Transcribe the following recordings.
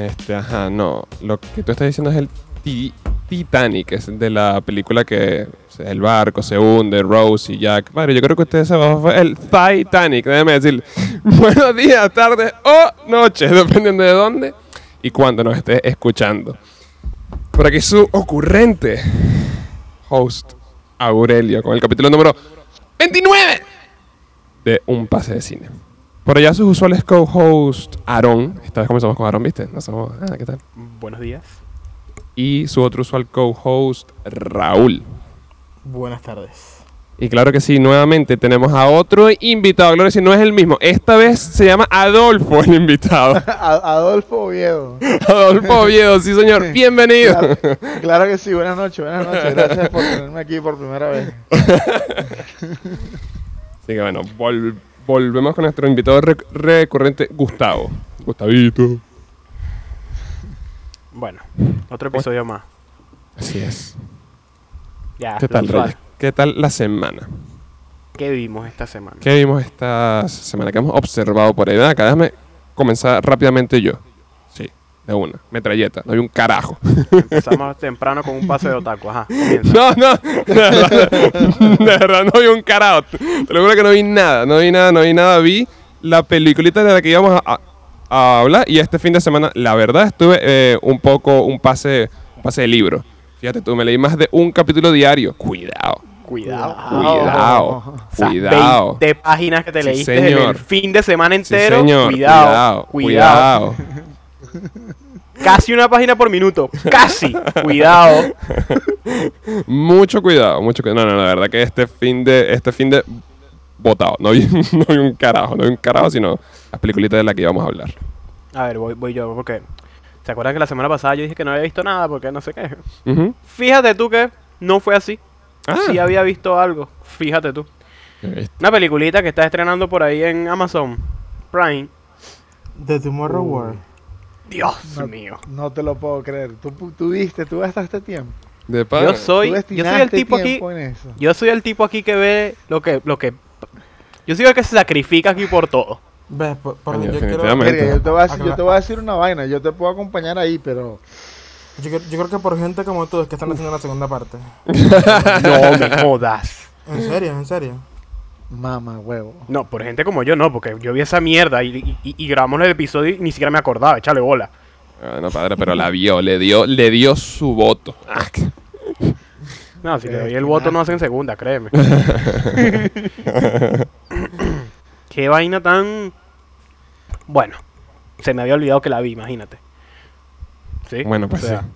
Este, ajá, no. Lo que tú estás diciendo es el Ti- Titanic, es de la película que el barco se hunde, Rose y Jack. Madre, yo creo que ustedes saben, fue el Titanic, déjeme decir. Buenos días, tardes o noches, dependiendo de dónde y cuándo nos estés escuchando. Por aquí su ocurrente host, Aurelio, con el capítulo número 29 de Un Pase de Cine. Por allá sus usuales co-host, Aaron. Esta vez comenzamos con Aaron, ¿viste? No somos... Ah, ¿qué tal? Buenos días. Y su otro usual co-host, Raúl. Buenas tardes. Y claro que sí, nuevamente tenemos a otro invitado. Claro que sí, no es el mismo. Esta vez se llama Adolfo, el invitado. Adolfo Oviedo. Adolfo Oviedo, sí señor. Bienvenido. Claro, claro que sí, buenas noches, buenas noches. Gracias por tenerme aquí por primera vez. Así que bueno, vol- volvemos con nuestro invitado rec- recurrente, Gustavo. Gustavito. Bueno, otro episodio más. Así es. Ya, ¿Qué tal. Reyes? ¿Qué tal la semana? ¿Qué vimos esta semana? ¿Qué vimos esta semana? ¿Qué hemos observado por ahí? Acá, déjame comenzar rápidamente yo. De una. Metralleta. No hay un carajo. Empezamos temprano con un pase de otaku. Ajá, comienza. No, no. De verdad, de verdad no vi un carajo. Te lo juro que no vi nada. No vi nada, no vi nada. Vi la peliculita de la que íbamos a, a- a hablar. Y este fin de semana, la verdad, estuve eh, un poco, un pase, un pase de libro. Fíjate tú, me leí más de un capítulo diario. Cuidado. Cuidado. Cuidado. O sea, Cuidado. 20 páginas que te Sí, leíste en señor. el fin de semana Sí, entero. señor. Cuidado, Cuidado. cuidado. Casi una página por minuto. Casi. Cuidado. Mucho cuidado, mucho cuidado. No, no, la verdad que este fin de, este fin de botado. No vi, no vi un carajo, no vi un carajo, sino las peliculitas de las que íbamos a hablar. A ver, voy, voy yo, porque... ¿Se acuerdan que la semana pasada yo dije que no había visto nada? Porque no sé qué. Fíjate tú que no fue así. Ah, Sí había visto algo. Fíjate tú. Una peliculita que está estrenando por ahí en Amazon Prime. The Tomorrow Uh. War. Dios No, mío. no te lo puedo creer. Tú, tú viste, tú gastaste tiempo. De. Yo soy, yo soy el tipo aquí. Yo soy el tipo aquí que ve lo que, lo que. Yo soy el que se sacrifica aquí por todo. Ves, por, yo, quiero, yo, te voy a, yo te voy a decir una vaina. Yo te puedo acompañar ahí, pero. yo, yo creo que por gente como tú es que están haciendo la segunda parte. No me jodas. En serio, en serio. Mama, huevo. No, por gente como yo no, porque yo vi esa mierda y, y- y grabamos el episodio y ni siquiera me acordaba, échale bola. Ah, no, padre, pero la vio, le dio, le dio su voto. No, si le doy el voto no hacen segunda, créeme. Qué vaina tan. Bueno, se me había olvidado que la vi, imagínate. ¿Sí? Bueno, pues O sea, sí.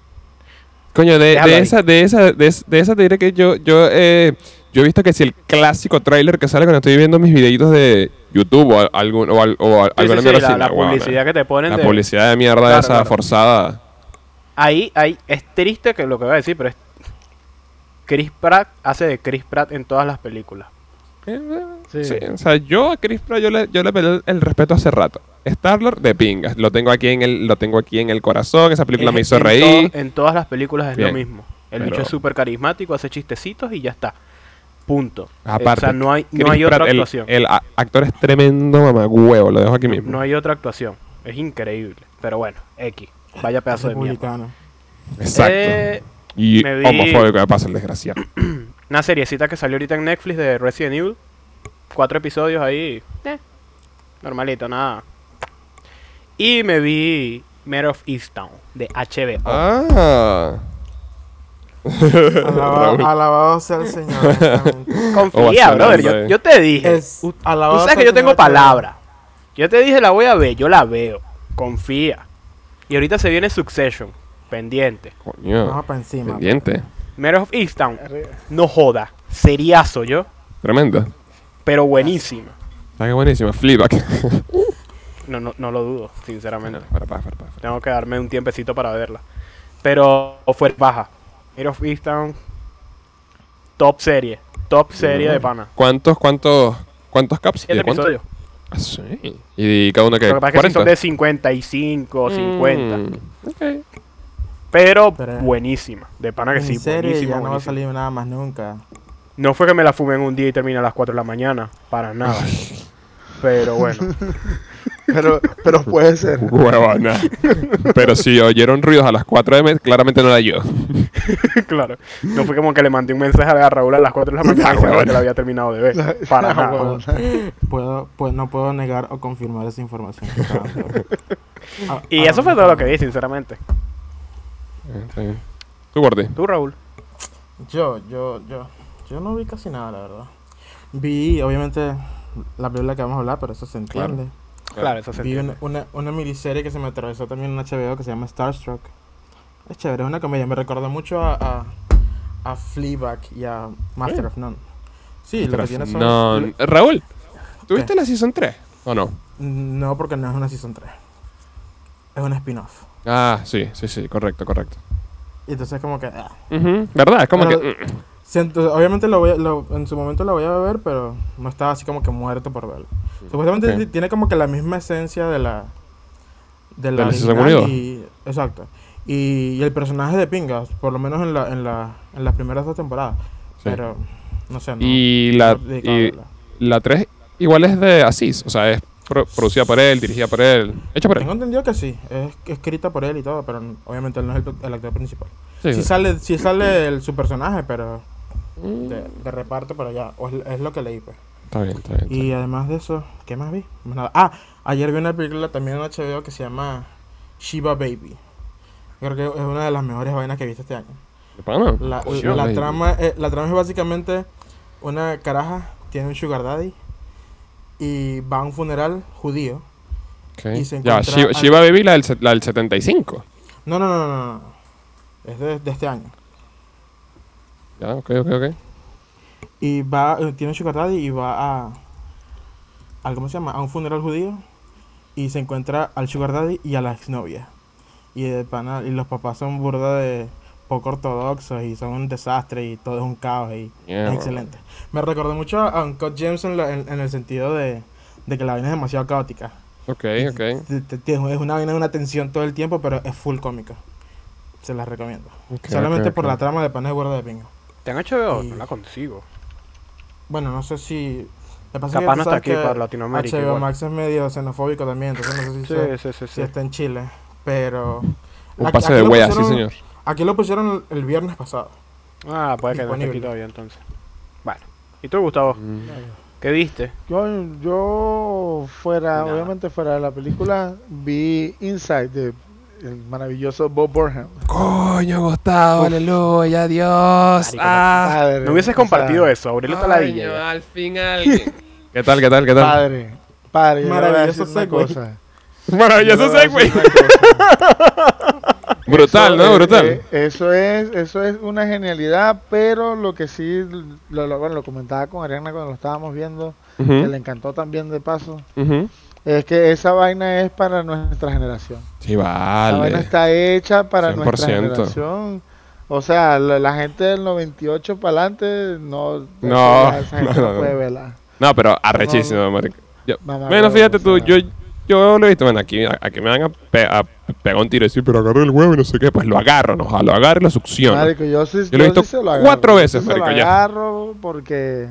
Coño, de, de esa, de esa, de, de esa te diré que yo, yo, eh, yo he visto que si el clásico tráiler que sale cuando estoy viendo mis videitos de YouTube o al- algún, o, al- o al- sí, sí, alguna sí, mierda la, huevona. publicidad que te ponen La de- publicidad de mierda Claro, esa claro. forzada. Ahí, ahí, es triste que lo que voy a decir, pero es. Chris Pratt hace de Chris Pratt en todas las películas. Sí. Sí, o sea, yo a Chris Pratt yo le, yo le peleé el respeto hace rato. Star-Lord de pingas. Lo tengo aquí en el, lo tengo aquí en el corazón. Esa película Es- me hizo en reír. to- en todas las películas es Bien, lo mismo. El pero- bicho es súper carismático, hace chistecitos y ya está. Punto. Aparte, o sea, no hay, no hay otra Pratt, actuación. El, actor es tremendo mamagüevo. Lo dejo aquí mismo. No hay otra actuación. Es increíble. Pero bueno, X. Vaya pedazo de mierda. Exacto. Eh, y me vi- homofóbico me pasa el desgraciado. una seriecita que salió ahorita en Netflix de Resident Evil. Cuatro episodios ahí. eh, normalito, nada. Y me vi Mare of Easttown de HBO. ah. Alabado, sea el Señor. honestamente. Confía, brother. Yo, ahí. yo te dije. Es u- alabado Tú sabes que yo tengo Señor, palabra. Yo te dije la voy a ver, yo la veo. Confía. Y ahorita se viene Succession. Pendiente. Coño. Vamos para encima. Pendiente. Mare of Easttown. No joda. Seriazo yo. Tremendo. Pero buenísima. Está que buenísimo. Fleabag. No, no, no lo dudo, sinceramente. Para, para, para, para. Tengo que darme un tiempecito para verla. Pero fue baja. Mare of Easttown. Top serie. Top serie de pana. ¿Cuántos, cuántos, cuántos caps? ¿Y Siete de. Ah, sí. ¿Y cada uno que Lo que pasa es que sí son 40? de 55 o 50. Mm, ok. Pero, Pero- buenísima. De pana que sí, serie buenísima, ya no va a buenísima. salir nada más nunca. No fue que me la fumé en un día y terminé a las 4 de la mañana. Para nada. Pero bueno. Pero, pero puede ser. Huevona. Pero si oyeron ruidos a las 4 m, claramente no era yo. claro. No fue como que le mandé un mensaje a Raúl a las 4 de la mañana Ah, que la había terminado de ver. Para Ah, nada. Puedo, pues, no puedo negar o confirmar esa información. que de. Ah, Y ah, eso fue todo lo que vi, sinceramente. Bien. Tú, Gordy. Tú, Raúl. Yo, yo, yo, yo no vi casi nada, la verdad. Vi, obviamente, la película que vamos a hablar, pero eso se entiende. Claro, eso se Vi una, una, una miniserie que se me atravesó también en HBO que se llama Starstruck. Es chévere, es una comedia. Me recordó mucho a, a, a Fleabag y a Master of None. Sí, lo que tiene son... No, lo- Raúl, ¿tuviste la season 3 o no? No, porque no es una Season 3. Es un spin-off. Ah, sí, sí, sí, correcto, correcto. Y entonces como que... ah. ¿Verdad? Es como Pero- que... Siento- obviamente lo voy a- lo- en su momento lo voy a ver, pero no estaba así como que muerto por verlo. Supuestamente tiene como que la misma esencia de la de ¿De la la uno y exacto. Y, y el personaje de Pingas, por lo menos en la en la en las primeras dos temporadas, sí. pero no sé, no. Y la, no y la 3 igual es de Asís, o sea, es pro- producida por él, dirigida por él, hecha por Tengo él. entendido que sí, es escrita por él y todo, pero obviamente él no es el, el actor principal. Sí, Sí sí. sale sí sale el, su personaje, pero de, de reparto, pero ya, o es, es lo que leí pues. Está bien, está bien. está Y bien. además de eso, ¿qué más vi? Más nada. Ah, ayer vi una película también en HBO que se llama Shiba Baby. Creo que es una de las mejores vainas que he visto este año. La, Oh, la baby. trama, eh, la trama es básicamente una caraja, tiene un sugar daddy y va a un funeral judío. Y se Ya, Shiva, al- Shiva Baby, la del, la del 75. No, no, no, no, no. no. Es de, de este año. Ya, ok, ok, ok. Y va, eh, tiene un sugar daddy y va a, al, ¿cómo se llama? A un funeral judío y se encuentra al sugar daddy y a la exnovia. Y, de pana- y los papás son burda de poco ortodoxos y son un desastre y todo es un caos y Mierda. es excelente. Me recordó mucho a Uncut James en, la- en- en el sentido de, de que la vaina es demasiado caótica. Ok, ok. Es una vaina de una tensión todo el tiempo, pero es full cómica. Se las recomiendo. ok, Solamente ok, por ok. la trama de pana de burda de pingo. ¿Te han HBO? Y- No la consigo. Bueno, no sé si... lo que pasa que Capaz tú no está aquí que para Latinoamérica. HBO igual. Max es medio xenofóbico también, entonces no sé si, Sí, se- sí, sí, si está en Chile. Pero Un Aquí- pase aquí de lo wea, sí, pusieron- señor. aquí lo pusieron el, viernes pasado. Ah, puede que no esté aquí todavía entonces. Bueno. ¿Y tú, Gustavo? Mm. ¿Qué viste? Yo, yo fuera, Nada. obviamente fuera de la película, vi Inside de el maravilloso Bob Burnham. Coño, Gustavo, Uf. aleluya, Dios. Marico, Ah, Padre, No hubieses compartido eso, Aurelio coño, Taladilla. al fin alguien. ¿Qué tal, qué tal, qué tal? Padre, padre, Maravilloso segue. cosa. Maravilloso segue. Brutal, Eso ¿no? es- Brutal. eh, eso es, eso es una genialidad, pero lo que sí, lo, lo- bueno, lo comentaba con Ariana cuando lo estábamos viendo, que Ujú, le encantó también de paso, ujú. Es que esa vaina es para nuestra generación. Sí, La vaina vale. está hecha para 100%. nuestra generación. O sea, la, la gente del 98 para adelante no, No, esa no, no, no, puede no. verla. No, pero arrechísimo, marico. Yo- Mamá, bueno, huevo, fíjate tú, yo, yo lo he visto, bueno, aquí, aquí me van a, pe- a pegar un tiro y decir, pero agarré el huevo y no sé qué, pues lo agarro, no, lo agarro y lo succiono. Marico, yo sí, Yo lo he sí visto lo cuatro agarro, veces, yo sí se marico, lo ya. agarro porque,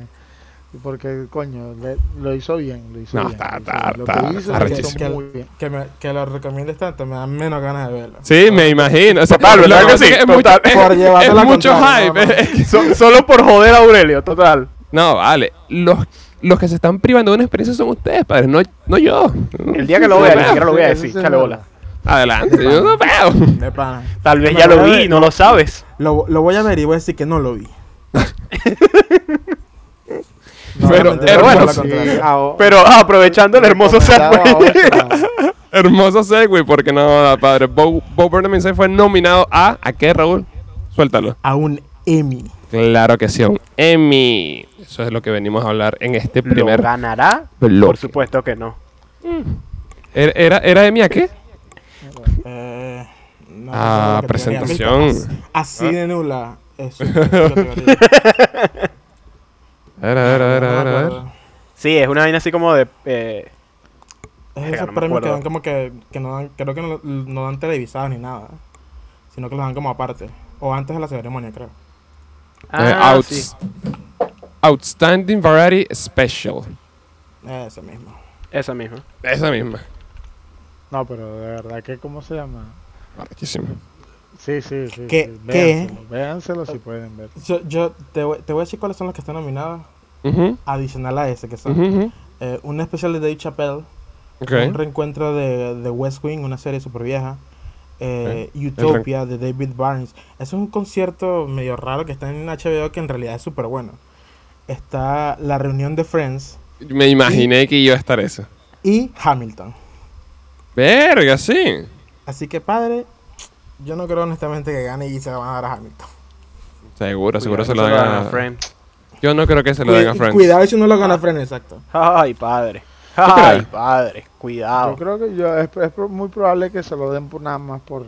porque coño, le- lo hizo bien, lo hizo No, bien. está- lo hizo está-. Lo está- que hizo, está lo hizo muy bien. Que, me, que lo recomiendes tanto, me dan menos ganas de verlo. Sí, me imagino. O sea, Total, ¿verdad que sí? es es Total. mucho, Por es- es mucho hype. no, So- solo por joder a Aurelio, total. No, vale. Los, los que se están privando de una experiencia son ustedes, padres, no, no yo. El día que lo vea, no ni siquiera lo voy a decir. es Chale bola. Adelante, yo no veo. Tal vez ya lo vi no lo sabes. Lo, lo voy a ver y voy a decir que no lo vi. No, Pero, hermano, Sí, ah, Pero ah, aprovechando el hermoso segue. Hermoso segue, porque no, padre. Bo, Bo Burnham fue nominado a. ¿A qué, Raúl? Suéltalo. A un Emmy. Claro que sí, a un Emmy. Eso es lo que venimos a hablar en este ¿Lo primer ganará? bloque. Por supuesto que no. ¿Era, era, era Emmy a qué? Eh, no Ah, presentación. Así de nula. es su categoría. A ver, a ver, a ver, No a me ver, a ver. acuerdo. Sí, es una vaina así como de. eh, Es esos no premios que dan como que, que no dan, creo que no, no dan televisados ni nada, sino que los dan como aparte, o antes de la ceremonia, creo. Eh, ah, outs- sí. Outstanding Variety Special. Ese mismo. Esa misma. Esa misma. No, pero de verdad que, ¿cómo se llama? Arrechísimo. Sí, sí, sí. ¿Qué- sí, qué? Véanselo, véanselo si pueden ver. Yo, yo te, voy, te voy a decir cuáles son los que están nominados, Ujú, adicional a ese, que son eh, un especial de Dave Chappelle, un reencuentro de, de West Wing, una serie súper vieja, eh. Utopia de David Barnes. Es un concierto medio raro que está en HBO que en realidad es súper bueno. Está la reunión de Friends Me imaginé que iba a estar eso. y Hamilton. Verga, sí. Así que, padre, yo no creo honestamente que gane y se van a dar a Hamilton. Seguro, seguro se lo dan a... Friends. Yo no creo que se lo den a Friends. Cuidado si no lo gana Friends, exacto. Ay, padre. Ay, padre. Yo Cuidado. creo que yo, es, muy probable que se lo den por nada más por...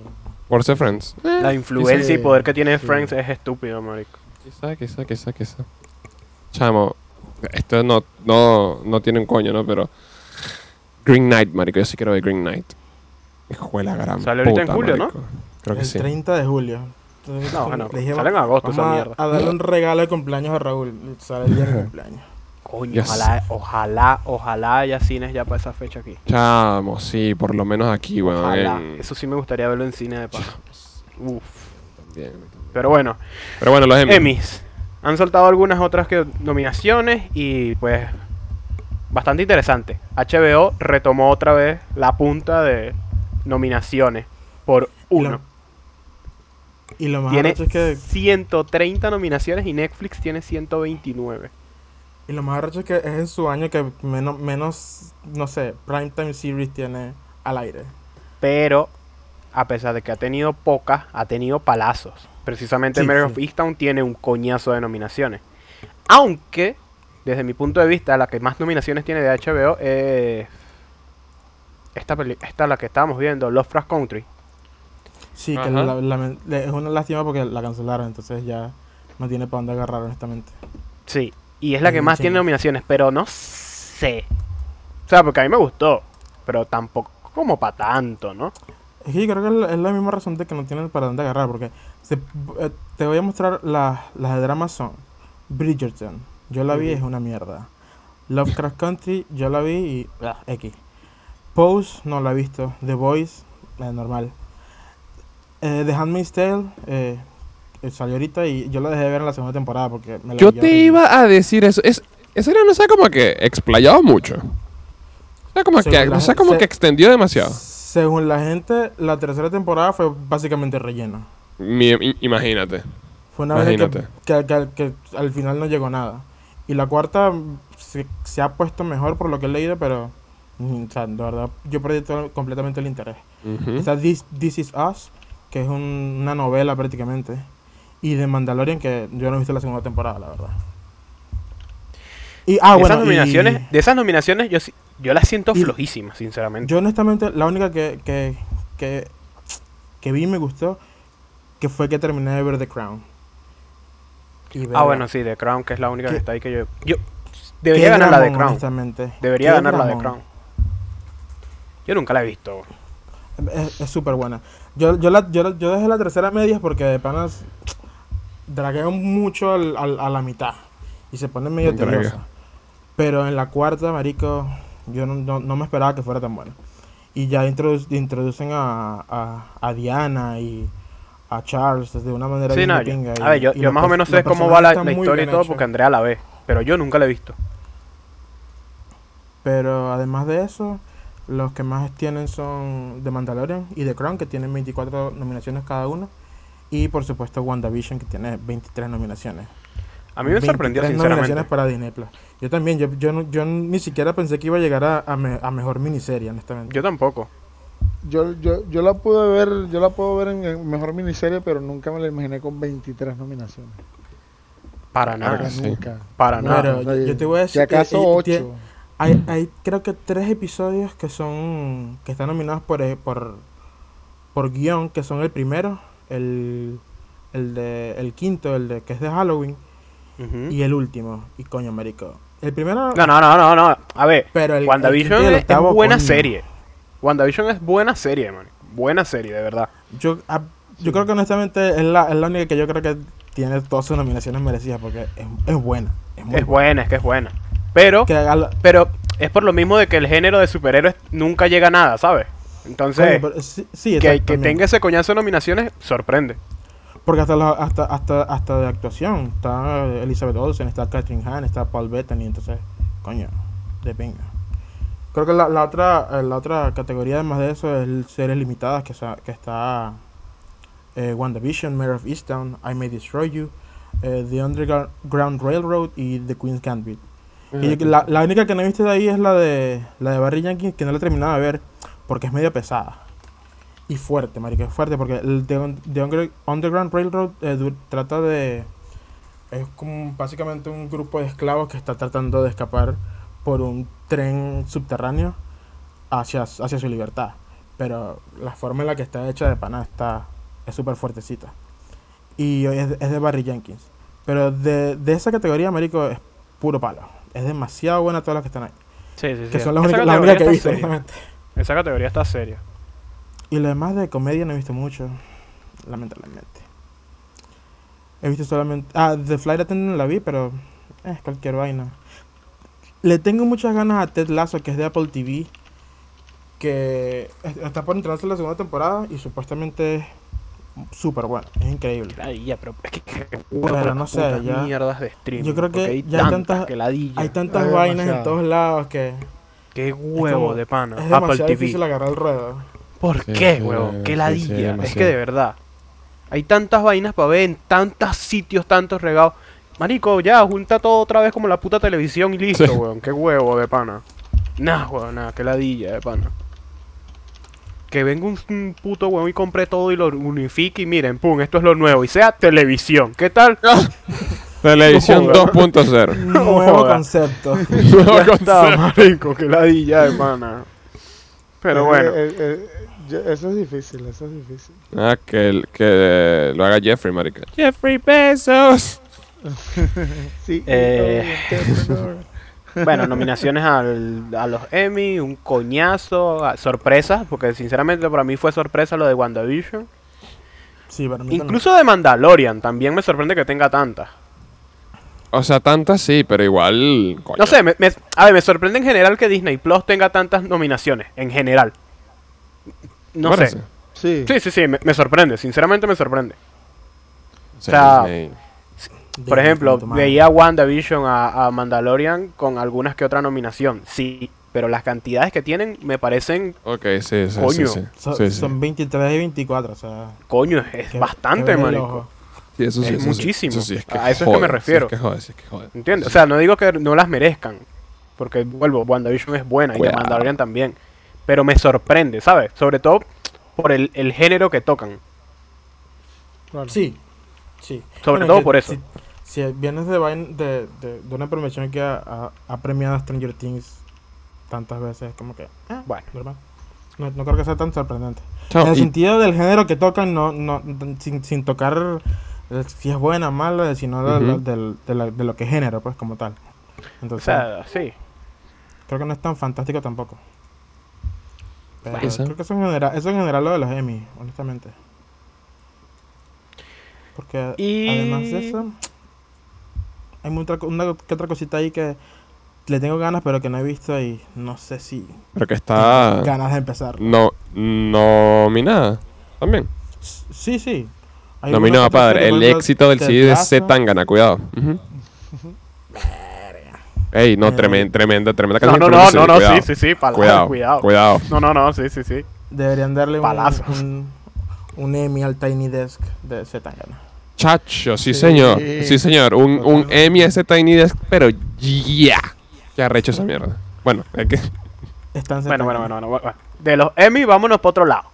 Por ser Friends. Eh, La influencia y poder que tiene sí. Friends es estúpido, marico. Quizá, quizá, quizá, quizá. Chamo, esto no, no, no tiene un coño, ¿no? Pero... Green Knight, marico. Yo sí quiero ver Green Knight. Hijo de la gran Sale ahorita en julio, ¿no? Creo que el sí. 30 de julio. Entonces, No, bueno, dijimos, sale en agosto esa mierda. a, a darle un regalo de cumpleaños a Raúl. Sale el día de cumpleaños. Coño, Yes. ojalá, ojalá, ojalá haya cines ya para esa fecha aquí. Chamo, sí, por lo menos aquí, weón. Ojalá. en- Eso sí me gustaría verlo en cine de paso. Uf. También, también. Pero bueno, Pero bueno, los Emmy. Emmys. Han soltado algunas otras que nominaciones y pues bastante interesante. HBO retomó otra vez la punta de nominaciones por uno. Y lo más Tiene arrecho es que, 130 nominaciones y Netflix tiene 129. y lo más arrecho es que es en su año que menos, menos, no sé, Primetime Series tiene al aire. Pero a pesar de que ha tenido pocas, ha tenido palazos. Precisamente Sí, Mary sí. of Easttown tiene un coñazo de nominaciones. Aunque, desde mi punto de vista, la que más nominaciones tiene de HBO es esta, esta la que estábamos viendo, Lovecraft Country. Sí, que la- la- es una lástima porque la cancelaron, entonces ya no tiene para dónde agarrar, honestamente. Sí, y es la que más tiene nominaciones, pero no sé. O sea, porque a mí me gustó, pero tampoco como para tanto, ¿no? Es que yo creo que es la, la misma razón de que no tienen para dónde agarrar, porque se- eh, te voy a mostrar las las de drama son Bridgerton, yo la vi, es una mierda. Lovecraft Country, yo la vi y ah, X. Pose, no la he visto. The Voice, eh, normal. Eh, The Handmaid's Tale, eh, salió ahorita y yo la dejé de ver en la segunda temporada porque me la Yo te iba a decir eso. Es, esa era, no sé, como que explayado mucho. O sea, como que, Según gente- como se- que extendió demasiado. Según la gente, la tercera temporada fue básicamente relleno. Mi- imagínate. Fue una vez que, Imagínate. que, que- al final no llegó nada. Y la cuarta se, se ha puesto mejor por lo que he leído, pero mm, o sea, de verdad yo perdí todo- completamente el interés. Ujú. Está This, This Is Us, que es un- una novela prácticamente. Y de Mandalorian, que yo no he visto la segunda temporada, la verdad. Y, ah, de, bueno, esas nominaciones, y de esas nominaciones yo, sí- yo las siento flojísimas, sinceramente. yo honestamente, la única que, que, que, que vi y me gustó, que fue que terminé de ver The Crown. Ah, bueno, sí, The Crown, que es la única que ¿Qué- está ahí que yo... yo debería ganar la de Crown. honestamente. Debería ganar la de. Crown. Yo nunca la he visto. Es es súper buena. Yo, yo, la, yo, la- yo dejé la tercera media porque de panas draguean mucho al, al- a la mitad y se pone medio tediosa. Pero en la cuarta, marico, yo no, no, no me esperaba que fuera tan buena. Y ya introdu- introducen a, a, a Diana y a Charles de una manera Sí, no, de yo, pinga y- a ver, yo, yo más o menos sé cómo va la, la historia y todo porque Andrea la ve, pero yo nunca la he visto. Pero además de eso, los que más tienen son The Mandalorian y The Crown, que tienen 24 nominaciones cada uno. Y por supuesto WandaVision, que tiene 23 nominaciones. A mí me sorprendió 23 sinceramente. nominaciones para Disney Plus. Yo también, yo, yo, no- yo ni siquiera pensé que iba a llegar a, a me- a mejor miniserie, honestamente. Yo tampoco. Yo, yo, yo la pude ver, yo la puedo ver en, mejor miniserie, pero nunca me la imaginé con 23 nominaciones. Para nada. que sí. Nunca. Para No, nada. pero O sea, yo- yo te voy a decir Si acaso que, eh, 8. Hay, hay creo que tres episodios que son que están nominados por eh, por por guion, que son el primero, el el de el quinto, el de que es de Halloween y el último. Y coño, marico. El primero No, no, no, no, no. A ver, pero el, WandaVision el es, buena coño. serie. WandaVision es buena serie, man. Buena serie, de verdad. Yo ah, yo creo que honestamente es la, es la única que yo creo que tiene todas sus nominaciones merecidas porque es, es buena. Es muy Es buena, es que es buena. Pero, la- pero es por lo mismo de que el género de superhéroes nunca llega a nada, ¿sabes? Entonces, Coño, pero sí, sí, que, que tenga ese coñazo de nominaciones, sorprende. Porque hasta, la- hasta, hasta, hasta de actuación. Está Elizabeth Olsen, está Catherine Hahn, está Paul Bettany. Entonces, coño, de pinga. Creo que la, la otra eh, la otra categoría además de eso es series limitadas que, que está eh, WandaVision, Mayor of Easttown, I May Destroy You, eh, The Underground Railroad y The Queen's Gambit. Y la, la única que no he visto de ahí es la de la de Barry Jenkins que no la he terminado de ver porque es medio pesada. Y fuerte, marica, es fuerte porque el The, Un- The Under- Underground Railroad eh, trata de... Es como básicamente un grupo de esclavos que está tratando de escapar por un tren subterráneo hacia, hacia su libertad. Pero la forma en la que está hecha de pana está, es súper fuertecita. Y es, es de Barry Jenkins. Pero de, de esa categoría, marico, es puro palo. Es demasiado buena todas las que están ahí. Sí, sí, sí. Que son las únicas categoría únicas que he visto, honestamente. Esa categoría está seria. Y lo demás de comedia no he visto mucho, lamentablemente. He visto solamente... Ah, The Flight Attendant la vi, pero es cualquier vaina. Le tengo muchas ganas a Ted Lasso, que es de Apple TV, que es- está por entrarse la segunda temporada y supuestamente es súper bueno, es increíble. Ay, ya, pero es que, que- Pero no sé, ya- mierdas de streaming. yo creo que hay ya hay tantas que. Hay tantas vainas en todos lados que Qué huevo como- de pana. es Apple demasiado TV. difícil agarrar el ruedo. ¿Por Sí, qué, huevo? sí, Qué ladilla. sí, es que de verdad. Hay tantas vainas para ver en tantos sitios, tantos regados. Marico, ya, junta todo otra vez como la puta televisión y listo, Sí. weón. Qué huevo de pana. Nah, weón, nada, qué ladilla de pana. Que venga un, un puto weón y compre todo y lo unifique y miren, pum, esto es lo nuevo. Y sea televisión. ¿Qué tal? Televisión No joda. 2.0. Nuevo concepto. Ya está, marico, qué ladilla de pana. Pero Eh, bueno. eh, eh, yo- eso es difícil, eso es difícil. Ah, que, el- que lo haga Jeffrey, marica. Jeffrey Bezos. Sí, Eh, entrepreneur. Bueno, nominaciones al- a los Emmy, un coñazo, sorpresas, porque sinceramente para mí fue sorpresa lo de WandaVision. Sí, para mí también. Incluso de Mandalorian, también me sorprende que tenga tantas. O sea, tantas sí, pero igual. coño. No sé, me, me- a ver, me sorprende en general que Disney Plus tenga tantas nominaciones, en general. No ¿Te sé. Sí, Sí, sí, sí, me, me sorprende, sinceramente me sorprende. O sea, sea, Por ejemplo, veía WandaVision a, a Mandalorian con algunas que otra nominación, sí, pero las cantidades que tienen me parecen, Ok, sí, sí. Coño. Sí, sí. So- Sí, sí. Son 23 y 24, o sea. coño, es que- bastante, marico. Sí, eso sí, Es eso sí. muchísimo. Eso sí, es que A eso es que me refiero. es que jode, sí, es que jode. ¿Entiendes? O sea, no digo que no las merezcan. Porque, vuelvo, WandaVision es buena y Cuidado. The Mandalorian también. Pero me sorprende, ¿sabes? Sobre todo por el, el género que tocan. claro. Sí, sí. Sobre Bueno, todo que por eso. Si, si vienes de, vain- de, de, de una premiación que ha, ha- ha premiado a Stranger Things tantas veces, como que. ah, Bueno. No, no creo que sea tan sorprendente. En el y- sentido del género que tocan, no, no, sin, sin tocar eh, si es buena o mala, sino del- de la- de lo que es género, pues, como tal. O Entonces, sea, sí. creo que no es tan fantástico tampoco. Pero Eso. creo que eso en general, eso en general lo de los Emmy, honestamente. Porque Y- además de eso, hay mucha, una que otra cosita ahí que le tengo ganas, pero que no he visto y no sé si Pero que está. ganas de empezar. No, nominada. También. S- Sí, sí. Hay Nominada, padre. El éxito del CD de. Z Tangana, cuidado. Ujú. Ey, no, Eh. tremenda, tremenda, tremenda No, canción. no, no, no, no, cuidado. sí, sí, sí. Cuidado, Cuidado, cuidado. cuidado. No, no, no, sí, sí, sí. Deberían darle un, Palazo. un, un Emmy al Tiny Desk de Zetangana. Chacho, sí, Sí. señor. Sí, señor. Un, un. Emmy a ese Tiny Desk, pero ya. Ya arrecho esa mierda. Bueno, es que. Están Bueno, bueno, bueno, bueno, bueno. De los Emmy, vámonos para otro lado.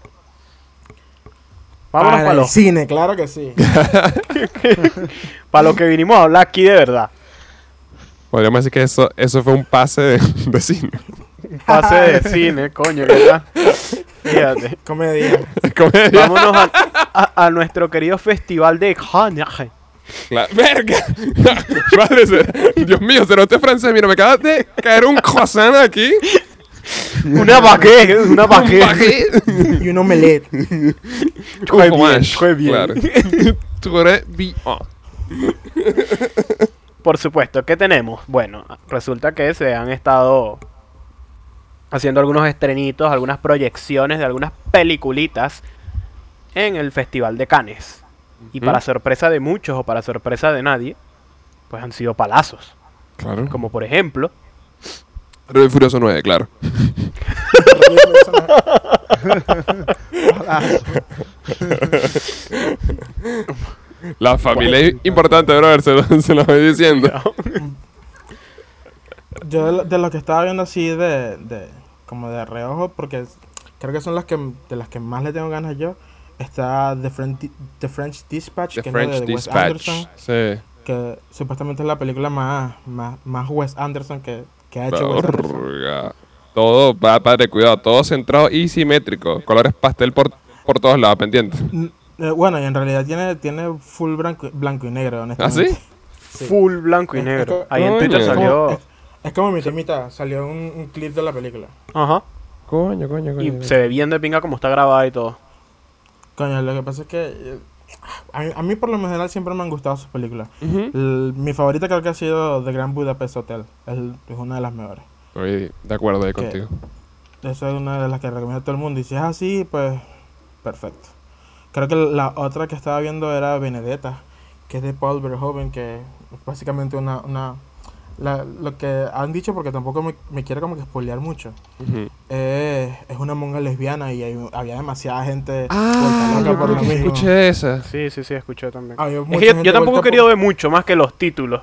Vámonos Para para el lo, cine, claro que sí. para lo que vinimos a hablar aquí de verdad. Podríamos decir que eso, eso fue un pase de, de cine. Pase de cine, coño, ¿qué tal? Fíjate. Comedia. Comedia. Vámonos a, a- a nuestro querido festival de Cannes. Claro. ¡Verga! Madre, se- Dios mío, cerote francés. Mira, me acaba de caer un croissant aquí. Una baguette, una Un baguette. y un omelette. Très bien, très bien. Claro. Très bien. Por supuesto, ¿qué tenemos? Bueno, resulta que se han estado haciendo algunos estrenitos, algunas proyecciones de algunas peliculitas en el Festival de Cannes. Y para sorpresa de muchos o para sorpresa de nadie, pues han sido palazos. Claro. Como por ejemplo, Rápido y Furioso 9, claro. La familia es importante, brother, se lo, se lo voy diciendo. Yo de lo, de lo que estaba viendo así de, de como de reojo, porque creo que son las que de las que más le tengo ganas yo, está The French, The French Dispatch, The que French es de Wes Dispatch. Anderson, Sí. que supuestamente es la película más, más, más Wes Anderson que, que ha hecho Wes Anderson. Todo, pa- padre, cuidado, todo centrado y simétrico. Colores pastel por, por todos lados, pendiente. Eh, bueno, y en realidad tiene, tiene full blanco, blanco y negro, ¿Ah, honestamente. sí? Sí. full blanco y negro. Ahí en. Twitter salió... es, es como mi temita, salió un, un clip de la película. Ajá. Coño, coño, coño. Y coño. se ve bien de pinga como está grabada y todo. Coño, lo que pasa es que eh, a mí, a mí por lo general siempre me han gustado sus películas. Ujú. El- mi favorita creo que ha sido The Grand Budapest Hotel. Es, es una de las mejores. Estoy de acuerdo ahí ¿Qué? contigo. Esa es una de las que recomiendo a todo el mundo. Y si es así, pues perfecto. Creo que la otra que estaba viendo era Benedetta, que es de Paul Verhoeven, que es básicamente una... una la- lo que han dicho, porque tampoco me, me quiero como que spoilear mucho, eh, es una monja lesbiana y hay- había demasiada gente Ah, yo por creo lo que mismo. escuché esa. Sí, sí, sí, escuché también. Es que yo, tampoco he querido por- ver mucho más que los títulos.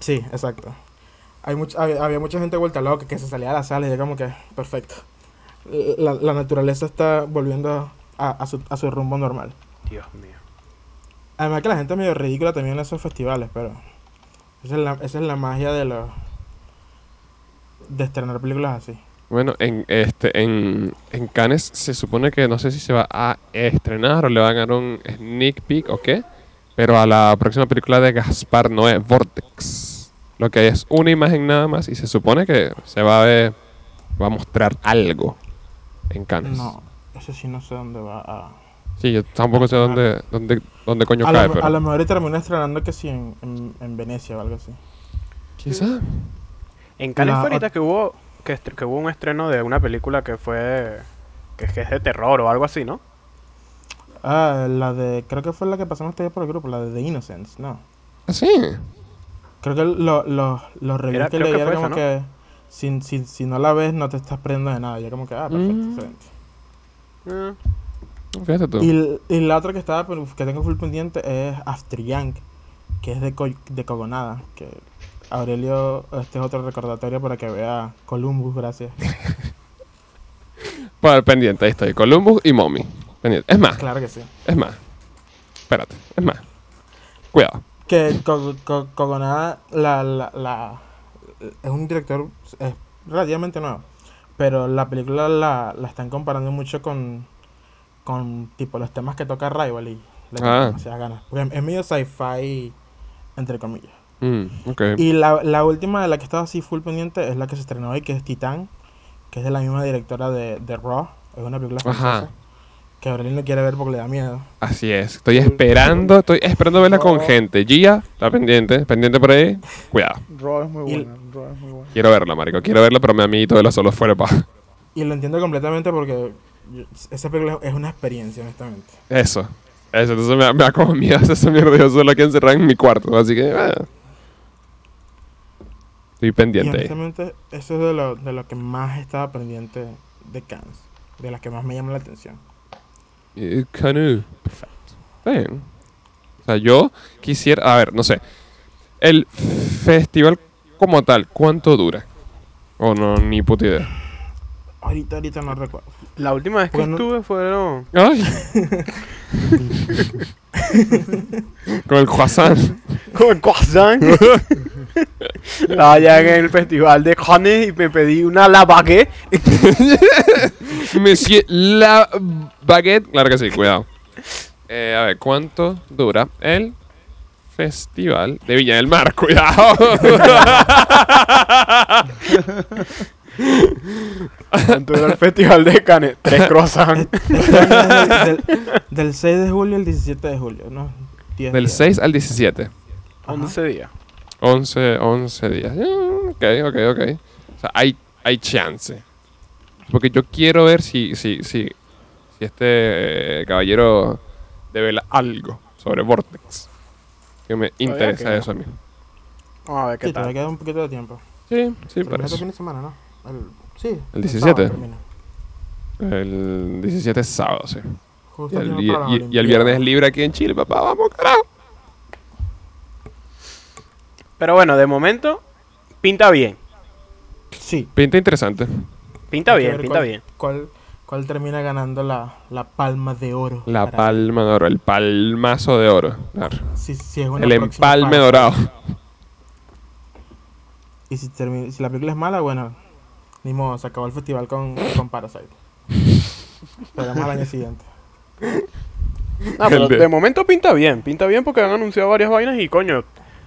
Sí, exacto. Hay mucha, había, había mucha gente vuelta loca que se salía de la sala y yo como que, perfecto. La, la naturaleza está volviendo a, a su, a su rumbo normal. Dios mío. Además que la gente es medio ridícula también en esos festivales, pero esa es la, esa es la magia de los de estrenar películas así. Bueno, en este en, en Cannes se supone que no sé si se va a estrenar o le van a dar un sneak peek o qué, pero a la próxima película de Gaspar Noé, Vortex. Lo que hay es una imagen nada más y se supone que se va a ver, va a mostrar algo en Cannes. No, eso sí no sé dónde va a... Sí, yo tampoco sé dónde, dónde, dónde coño A cae, lo, pero a lo mejor y termina estrenando que sí en, en, en Venecia o algo así. quizá. En Cannes fue ahorita que hubo que, que hubo un estreno de una película que fue que, es- que es de terror o algo así, ¿no? Ah, la de... Creo que fue la que pasamos todavía por el grupo, la de The Innocents, ¿no? ¿Ah, sí? Creo que lo- lo- los reviews Era- que creo que como que si, si, si no la ves no te estás perdiendo de nada. Yo como que, ah, perfecto, Mm. excelente. Eh, Fíjate tú. Y, la otra que estaba que tengo full pendiente es After que es de, Co- de Cogonada. Que Aurelio, este es otro recordatorio para que vea Columbus, gracias. Bueno, pendiente, ahí estoy. Columbus y Mommy. Pendiente. Es más, Claro que sí. es más. Espérate, es más. Cuidado. Que Co- Co- Cogonada la, la, la- es un director es relativamente nuevo, pero la película la, la están comparando mucho con, con tipo los temas que toca Rival y le Ah. demasiadas ganas. Porque es medio sci-fi, entre comillas. Mm. Y la, la última de la que estaba así full pendiente es la que se estrenó hoy, que es Titán, que es de la misma directora de, de Raw. Es una película Ajá. francesa. Que Aurelio no quiere ver porque le da miedo. Así es. Estoy esperando, estoy esperando verla con gente. Gia, está pendiente, pendiente por ahí. Cuidado. Raw es muy buena. Raw es muy buena. Quiero verla, marico. Quiero verla, pero mi amiguito de la solo fuera pa. Y lo entiendo completamente porque esa película es una experiencia, honestamente. Eso. Eso, entonces me, da- me da como miedo esa mierda. Yo solo aquí encerrado en mi cuarto. Así que. ah. Estoy Y pendiente ahí. honestamente, eso es de lo, de lo que más estaba pendiente de Cannes. De las que más me llama la atención. Eh, Canoe. Perfecto. Bien. O sea, yo quisiera. A ver, no sé. El festival como tal, ¿cuánto dura? O no, ni puta idea. Ahorita, ahorita no recuerdo. La última vez que Bueno. estuve fueron Ay. Con el croissant. con el croissant. Estaba allá en el festival de Cannes y me pedí una la baguette. Monsieur la baguette. Claro que sí, cuidado. Eh, a ver, ¿cuánto dura el festival de Viña del Mar? Cuidado. ¿Cuánto era el festival de Cannes? Tres croissants. Del, del- del 6 de julio al 17 de julio, ¿no? 10 Del días. 6 al 17. Ajá. 11 días. 11, 11 días. Mm, Ok, ok, ok. O sea, hay hay chance. Porque yo quiero ver si, si, si, si este eh, caballero devela algo sobre Vortex. Que me interesa que- eso a mí. Vamos a ver qué Sí, todavía tal. queda un poquito de tiempo. Sí, sí, Termina para este fin de semana, ¿no? El, sí. ¿El sábado 17? termina. El 17 es sábado, sí. Justo Y el, y- y- y el viernes es libre aquí en Chile, papá. Vamos, carajo. Pero bueno, de momento, pinta bien. Sí. Pinta interesante. Pinta bien, pinta cuál- bien. ¿Cuál, cuál termina ganando la, la palma de oro? La para- palma de oro, el palmazo de oro. Claro. Si, si es una El empalme parte. dorado. Y si, termi- si la película es mala, bueno, ni modo, se acabó el festival con, con Parasite. Esperamos al año siguiente. Ah, pero de- momento pinta bien. Pinta bien porque han anunciado varias vainas y coño,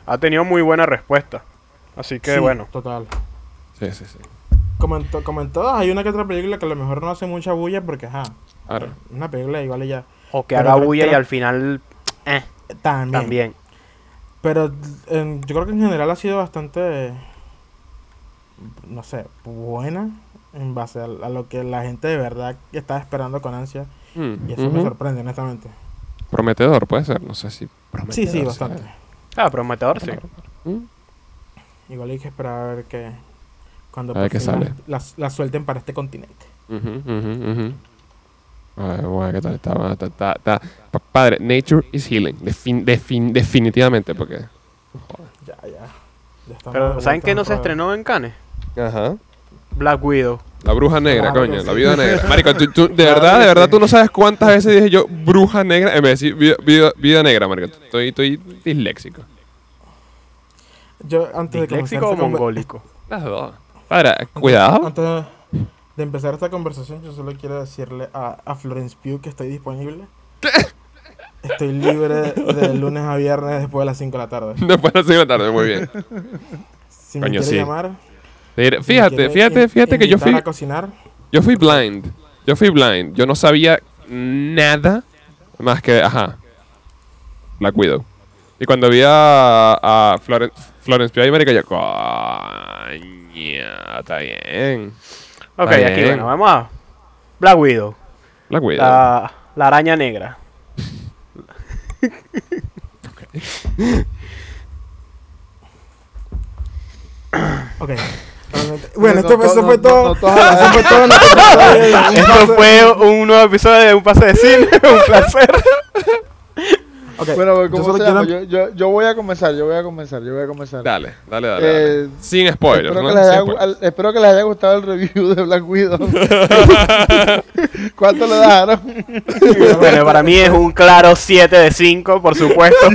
ha tenido muy buena respuesta. Así que Sí, bueno. Total. Sí, sí, sí. Como en, to- como en todas, hay una que otra película que a lo mejor no hace mucha bulla porque, ajá, Claro. una película igual y ya. O que Pero haga creo- bulla y al final eh, También. también. Pero en- yo creo que en general ha sido bastante, no sé, buena en base a, a lo que la gente de verdad estaba esperando con ansia. Mm, Y eso me sorprende, honestamente. Prometedor, puede ser. No sé si prometedor. Sí, sí, sea. bastante. Ah, prometedor sí. Mm. Igual hay que esperar a ver que cuando A ver qué fin sale. las, las suelten para este continente. Ujú, ujú, ujú. A ver, bueno, ¿qué tal? Está, está, está, está- pa- Padre, nature is healing. Defin- defin- definitivamente, porque. Ya, ya. Ya estamos Pero ¿saben en no se estrenó en Cannes? Ajá. Black Widow. La bruja negra, Claro coño. La sí. viuda negra. Marico, tú, tú- de Claro verdad, de verdad, tú no sabes cuántas veces dije yo bruja negra en vez de decir viuda, negra, marico. Estoy, estoy disléxico. Yo antes de ¿Disléxico o esta conver- mongólico? Las dos. Padre, cuidado. Antes de- de empezar esta conversación, yo solo quiero decirle a, a Florence Pugh que estoy disponible. Estoy libre de lunes a viernes después de las 5 de la tarde. Después de las 5 de la tarde, muy bien. Si me Coño, quiere sí. llamar, Fíjate, fíjate, in- fíjate que yo fui, a cocinar, yo fui blind. Yo fui blind. Yo no sabía nada más que, ajá, Black Widow. Y cuando vi a, a Florence, Florence Pugh y marico, yo, coño, está bien. Ok, Está aquí bien. bueno, vamos a Black Widow. Black Widow. La, la araña negra. ok. Bueno, No, esto, fue todo. eso fue todo. Esto fue un nuevo episodio de Un Pase de Cine. un placer. Ok, Bueno, pues, yo ¿cómo solo se llama? quiero- Yo, yo, yo voy a comenzar, yo voy a comenzar, yo voy a comenzar. Dale, dale, dale. dale. Eh, Sin spoilers, espero, ¿no? que les Sin haya, spoilers. al- espero que les haya gustado el review de Black Widow. ¿Cuánto le dejaron? bueno, para mí es un claro 7 de 5, por supuesto.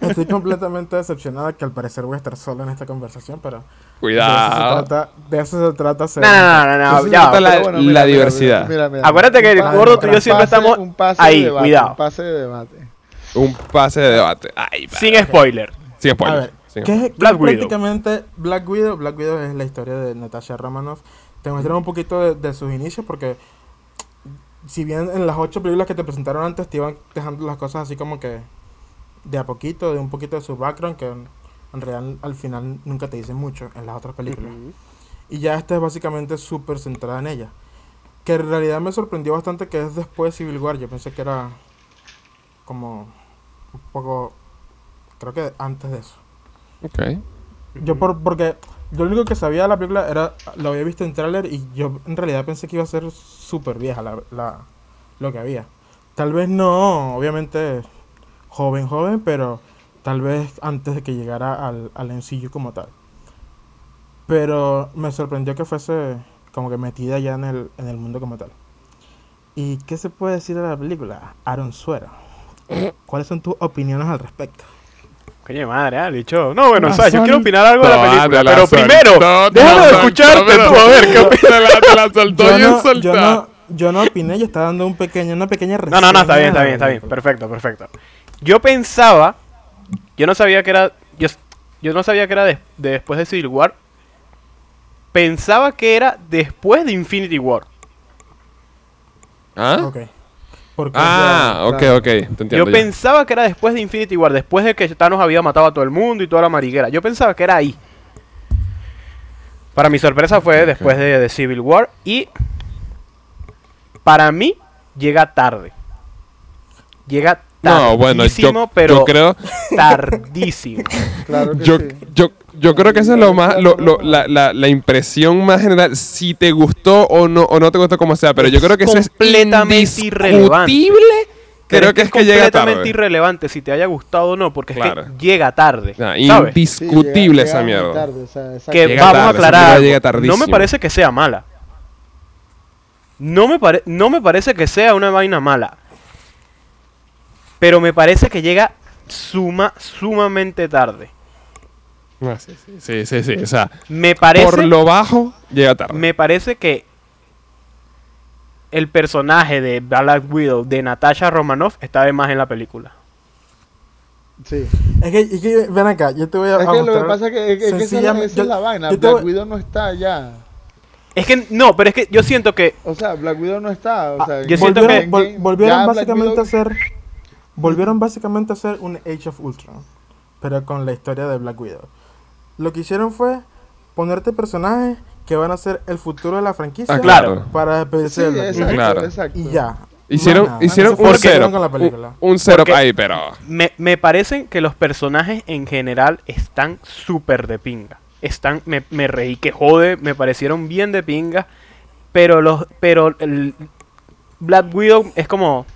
Estoy completamente decepcionada que al parecer voy a estar solo en esta conversación, pero Cuidado. de eso se trata, de eso se trata ser- No, no, no, no, ya, trata la- Bueno, la diversidad. Acuérdate que el gordo, tú y yo siempre pase- estamos un pase ahí, de debate, cuidado. Un pase de debate. Un pase de debate. Ay, Sin spoiler. Sin A ver, sin ¿qué es, Black es Widow. prácticamente Black Widow? Black Widow es la historia de Natasha Romanoff. Te muestran un poquito de, de sus inicios porque si bien en las ocho películas que te presentaron antes te iban dejando las cosas así como que de a poquito, de un poquito de su background que en, realidad al final nunca te dicen mucho en las otras películas. Y ya esta es básicamente súper centrada en ella. Que en realidad me sorprendió bastante que es después de Civil War. Yo pensé que era como un poco... Creo que antes de eso. Ok. Yo por, porque yo lo único que sabía de la película era, lo había visto en tráiler y yo en realidad pensé que iba a ser súper vieja la, la- lo que había. Tal vez no, obviamente joven, joven, pero tal vez antes de que llegara al, al MCU como tal. Pero me sorprendió que fuese como que metida ya en el, en el mundo como tal. ¿Y qué se puede decir de la película? Aaron Suero. ¿Cuáles son tus opiniones al respecto? Coño de madre, ah, dicho. No, bueno, o sea, yo quiero opinar algo de la película. te la Pero primero, te déjame la de escucharte tú, a ver qué opinas. Te la, te la soltó yo, bien no, yo, soltada. no, yo no opiné, yo estaba dando un pequeño, una pequeña No, reseña. no, no, está bien, está bien, está bien. Perfecto, perfecto. Yo pensaba, yo no sabía que era, yo, yo no sabía que era de- de después de Civil War. Pensaba que era después de Infinity War. ¿Ah? Ok. Porque Ah, ya- ok, claro. ok. Te entiendo. Yo ya. pensaba que era después de Infinity War, después de que Thanos había matado a todo el mundo y toda la mariguera. Yo pensaba que era ahí. Para mi sorpresa fue después de, de Civil War y para mí llega tarde. Llega No, bueno, yo, pero yo creo, tardísimo. Claro que yo, sí. yo, yo creo que esa es lo más, lo- lo- la, la- la impresión más general, si te gustó o no, o no te gustó como sea, pero yo creo que eso es completamente irrelevante. Pero Creo que es que llega completamente tarde. irrelevante si te haya gustado o no, porque Claro. es que llega tarde. Ah, ¿sabes? Sí, indiscutible llega- esa mierda. tarde, o sea, exacto. que Llega vamos tarde, a aclarar llega no me parece que sea mala no me, pare- no me parece que sea una vaina mala pero me parece que llega suma sumamente tarde Ah, sí, sí, sí, sí, sí, O sea, me parece por lo bajo, llega tarde. me parece que el personaje de Black Widow de Natasha Romanoff está de más en la película Sí. Es que, es que, ven acá, yo te voy a Es a que lo que pasa es que, es que esa, esa es la vaina. Black voy- Widow no está ya. es que no pero es que yo siento que O sea, Black Widow no está. O Ah, sea, yo en siento volvieron, que- vol- volvieron básicamente Widow- a hacer volvieron básicamente a hacer un Age of Ultron pero con la historia de Black Widow lo que hicieron fue ponerte personajes que van a ser el futuro de la franquicia Ah, claro. para Sí, despedirse de Black Widow. exacto, y ya Hicieron, Más nada. hicieron un cero. con la película. Un, un setup Porque- ahí, pero. Me, me parecen que los personajes en general están súper de pinga. Están, me, me reí que jode, me parecieron bien de pinga. Pero los, pero el Black Widow es como,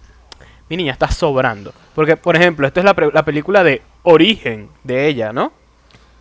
mi niña está sobrando. Porque, por ejemplo, esta es la, pre- la película de origen de ella, ¿no?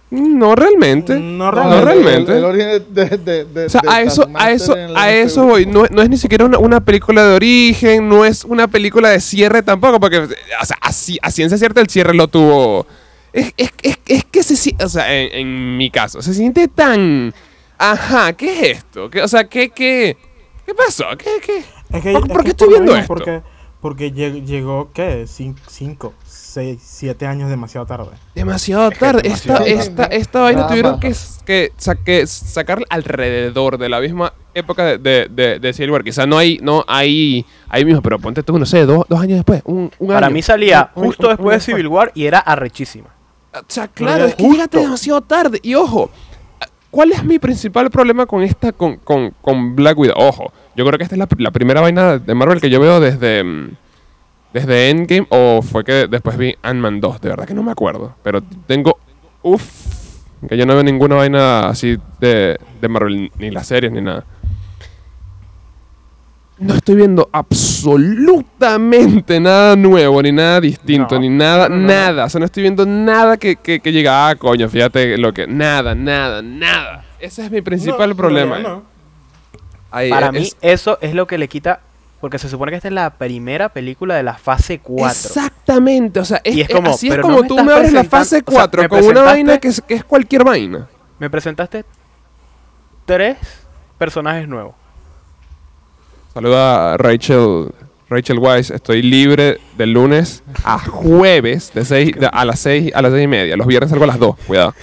No realmente. No No realmente. realmente. El, el origen de, de, de, O sea, de a eso, a eso, a eso voy. No, no es ni siquiera una, una película de origen, no es una película de cierre tampoco, porque, o sea, así, a ciencia cierta el cierre lo tuvo. Es, es, es, es que se siente, o sea, en, en mi caso, se siente tan. Ajá, ¿qué es esto? ¿Qué, o sea, ¿qué, qué, qué pasó? ¿Qué, qué? Es que- ¿Por- es por que qué es estoy viendo esto? Porque, porque lleg- llegó, ¿qué? 5, 6, 7 años demasiado tarde. Demasiado es tarde. demasiado esta, tarde. esta, esta vaina Nada tuvieron que, que, sa- que sacar alrededor de la misma época de, de, de, de Civil War. Quizá no hay, no hay, ahí mismo, pero ponte tú, no sé, dos, dos años después, un, un Para año. mí salía Un- justo un- después de un- Civil War y era arrechísima. O sea, claro, es que llegaste demasiado tarde. Y ojo, ¿cuál es mi principal problema con esta, con, con, con Black Widow? Ojo, yo creo que esta es la, la primera vaina de Marvel que yo veo desde, mm, desde Endgame o fue que después vi Ant-Man 2. De verdad que no me acuerdo. Pero tengo, uff, que yo no veo ninguna vaina así de, de Marvel, ni las series ni nada. No estoy viendo absolutamente nada nuevo, ni nada distinto, No, ni nada, no, no, no. nada. O sea, no estoy viendo nada que, que, que llega, ah, coño, fíjate lo que. Nada, nada, nada. Ese es mi principal problema. Ahí, Para es- mí eso es lo que le quita, porque se supone que esta es la primera película de la fase 4. Exactamente, o sea, es, Y es como, así es como no me tú me abres la fase o sea, 4 me con una vaina que es, que es cualquier vaina. Me presentaste tres personajes nuevos. Saluda a Rachel, Rachel Wise. Estoy libre del lunes a jueves de seis, de- a las 6 a las seis y media. Los viernes salgo a las 2. Cuidado.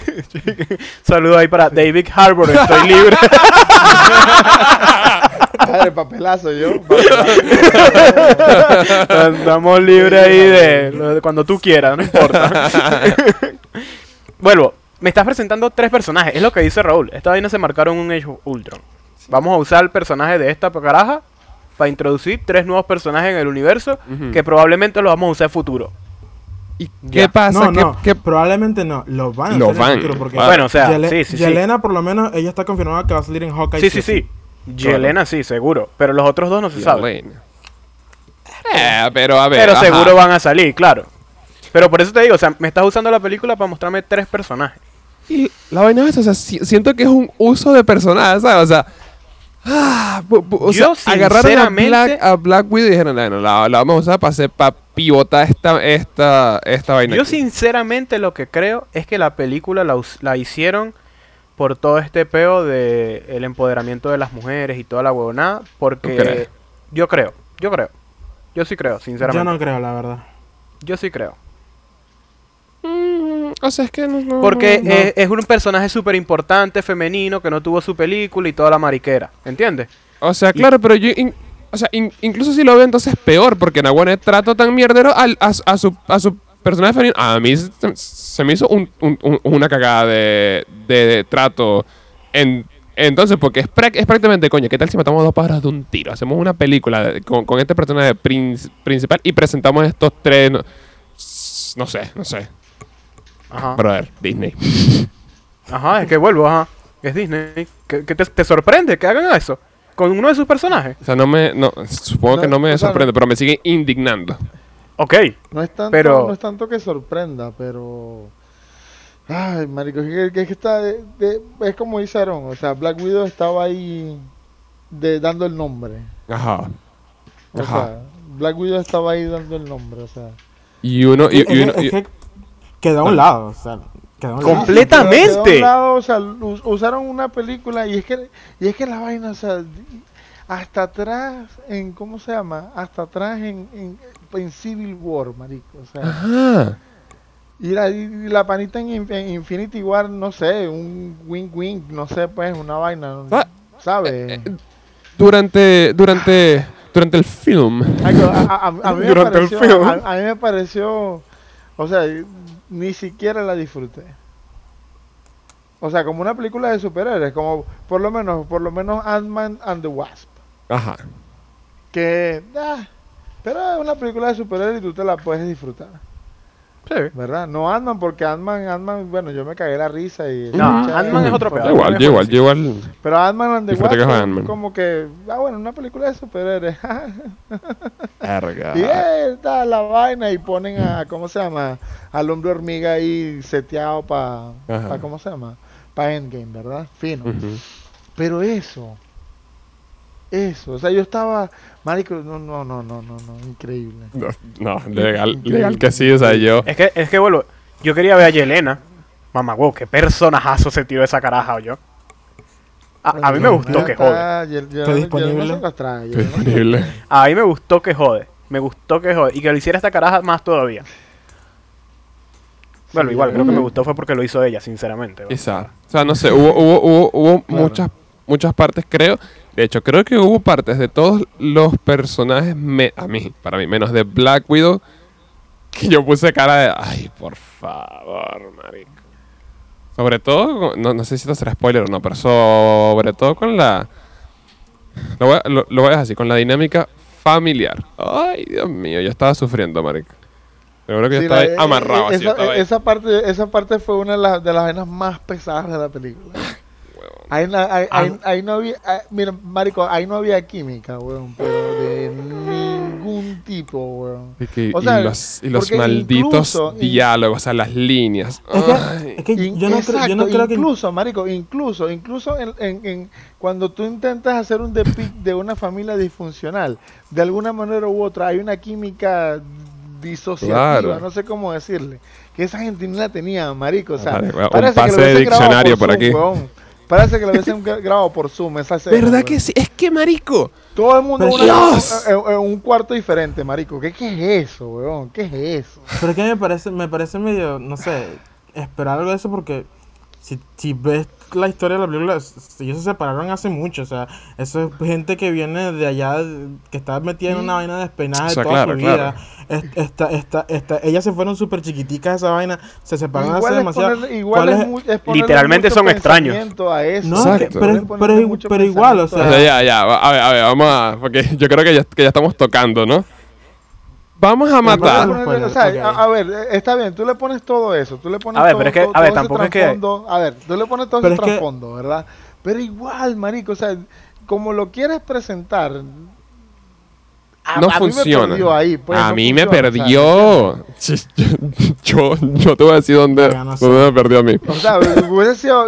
Saludo ahí para David Harbour, estoy libre. Madre, papelazo yo. papelazo. Andamos libres ahí de cuando tú quieras, no importa. Vuelvo, me estás presentando tres personajes, es lo que dice Raúl. Esta vaina se marcaron un Age of Ultron. Vamos a usar el personaje de esta caraja para introducir tres nuevos personajes en el universo que probablemente los vamos a usar en futuro. ¿Y Ya. qué pasa? No, ¿Qué- no, qué- probablemente no. Lo van a Lo hacer en el van. futuro porque Ah. Bueno, o sea, Yele- sí, sí, sí. Yelena, por lo menos, ella está confirmada que va a salir en Hawkeye. Sí, sí, sí. Yelena sí, seguro. Pero los otros dos no se sabe. Eh, pero a ver. Pero ajá. seguro van a salir, claro. Pero por eso te digo, o sea, me estás usando la película para mostrarme tres personajes. Y la vaina es, o sea, si- siento que es un uso de personajes, ¿sabes? O sea, ah, Yo, agarraron a sinceramente- Black, a Black Widow y dijeron, bueno, la, la vamos a usar para hacer, para pivotar esta, esta, esta vaina. Yo aquí". sinceramente lo que creo es que la película la, la hicieron por todo este peo de el empoderamiento de las mujeres y toda la huevonada. Porque yo creo, yo creo. Yo sí creo, Yo sinceramente. no creo, la verdad. Yo sí creo. Mm, o sea, es que no. no- Porque no. Es, es un personaje súper importante, femenino, que no tuvo su película y toda la mariquera. ¿Entiendes? O sea, claro, pero yo. in- o sea, in- incluso si lo veo, entonces peor, porque Nahuane trato tan mierdero al- a, a su, a su personaje femenino. A mí se, se me hizo un- un- un- una cagada de, de trato en, Entonces, porque es, es prácticamente, coño, ¿qué tal si matamos dos pájaros de un tiro? Hacemos una película de- con, con este personaje prin- principal y presentamos estos tres. No sé, no sé. Ajá. Brother, Disney. Ajá, es que vuelvo, ajá. Es Disney. Que, que te, te sorprende que hagan eso. Con uno de sus personajes. O sea, no me. No, supongo No, que no me o sea, sorprende, pero me sigue indignando. Ok. No es tanto, Pero- no es tanto que sorprenda, pero. Ay, marico, es que, está. de- de- es como dice Aaron, o sea, Black Widow estaba ahí de, dando el nombre. Ajá. O Ajá. sea, Black Widow estaba ahí dando el nombre, o sea. Y uno. Y, uno y- quedó a un lado, o sea, quedó a un lado. Completamente. Quedó a un lado, o sea, us- usaron una película y es que y es que la vaina, o sea, hasta atrás en ¿cómo se llama? Hasta atrás en, en, en Civil War, marico, o sea, Ajá. y la, y la panita en, en Infinity War, no sé, un wing wing, no sé, pues una vaina, Ah, ¿sabes? Durante. Durante. Durante el film. A, a- a mí me Durante el pareció, film. a, a mí me pareció, o sea, ni siquiera la disfruté. O sea, como una película de superhéroes, como por lo menos, por lo menos Ant-Man and the Wasp. Ajá. Que, ah, pero es una película de superhéroes y tú te la puedes disfrutar, Sí. ¿verdad? No Ant-Man, porque Ant-Man, Ant-Man, bueno, yo me cagué la risa y... No, Ant-Man es otro. Da igual, igual, yo igual. Pero Ant-Man and the Wasp fue es Ant-Man. como que, ah, bueno, una película de superhéroes. Verga. Y está la vaina y ponen a, ¿cómo se llama? Al hombre hormiga ahí seteado para, Ajá. ¿cómo se llama? Para Endgame, ¿verdad? Fino. Pero eso, eso, o sea, yo estaba, marico, no, no, no, no, no, no, increíble. No, no, legal, legal que sí, o sea, yo. Es que, es que vuelvo. Yo quería ver a Yelena. Mamá, wow, qué personajazo se tiró esa caraja, yo. A, a mí me gustó que jode. Está disponible. Está disponible. A mí me gustó que jode. Me gustó que jode. Y que lo hiciera esta caraja más todavía. Bueno, Sí, igual, creo que me gustó fue porque lo hizo ella, sinceramente. Quizá. O sea, no sé, hubo, hubo, hubo, hubo Claro. muchas, muchas partes, creo. De hecho, creo que hubo partes de todos los personajes, me- a mí, para mí, menos de Black Widow, que yo puse cara de, ay, por favor, marico. Sobre todo, no, no sé si esto será spoiler o no, pero sobre todo con la... Lo voy, a, lo, lo voy a dejar así, con la dinámica familiar. Ay, Dios mío, yo estaba sufriendo, marico. Seguro que yo estaba ahí amarrado así. yo esa, estaba ahí. esa parte, esa parte fue una de las, de las vainas más pesadas de la película. Huevón. Ahí, na- ahí, Ah. ahí- ahí no había, ah, mira, marico, ahí no había química, weón, pero de ningún tipo, weón. Y, que- O y sea, los, y los malditos incluso- diálogos, o sea, las líneas. Es que, es yo no creo, yo no exacto, creo que incluso, marico, incluso, incluso en, en- en- cuando tú intentas hacer un depic de una familia disfuncional, de alguna manera u otra hay una química disociativa, Claro. no sé cómo decirle, que esa gente ni la tenía, marico, o sea, Vale, un parece que pase lo de diccionario por Zoom, aquí. weón. Parece que lo hubiesen gra- grabado por Zoom esa escena, ¿Verdad que sí? Es que, marico. Todo el mundo en un cuarto diferente, marico. ¿Qué, qué es eso, weón? ¿Qué es eso? Pero es que me parece, me parece medio, no sé, esperar algo de eso porque si, si ves la historia de la película, ellos se separaron hace mucho, o sea, eso es gente que viene de allá, que está metida en una vaina de despeinaje O sea, toda claro, su vida. Es- Esta, esta, esta, ellas se fueron súper chiquiticas esa vaina, se separaron hace Igual demasiado. ponerle- igual ¿Cuál es es- Literalmente mucho son extraños. A eso. No, Exacto. que- pero, pero, igual, o O pensamiento sea, sea, ya, ya. A ver, a ver, vamos a. Porque yo creo que ya, que ya estamos tocando, ¿no? Vamos a a matar. Ponerle- o sea, a, a ver, eh, está bien, tú le pones todo eso, tú le pones A ver, todo, pero es que- todo- a ver, tampoco es que- trasfondo, A ver, tú le pones todo Pero ese es que- trasfondo, ¿verdad? Pero igual, marico, o sea, como lo quieres presentar... a- No a mí me funciona. perdió ahí, pues, a no mí me funciona, o sea, perdió. yo, yo te voy a decir dónde, no sé. dónde me perdió a mí. O sea, hubiese sido,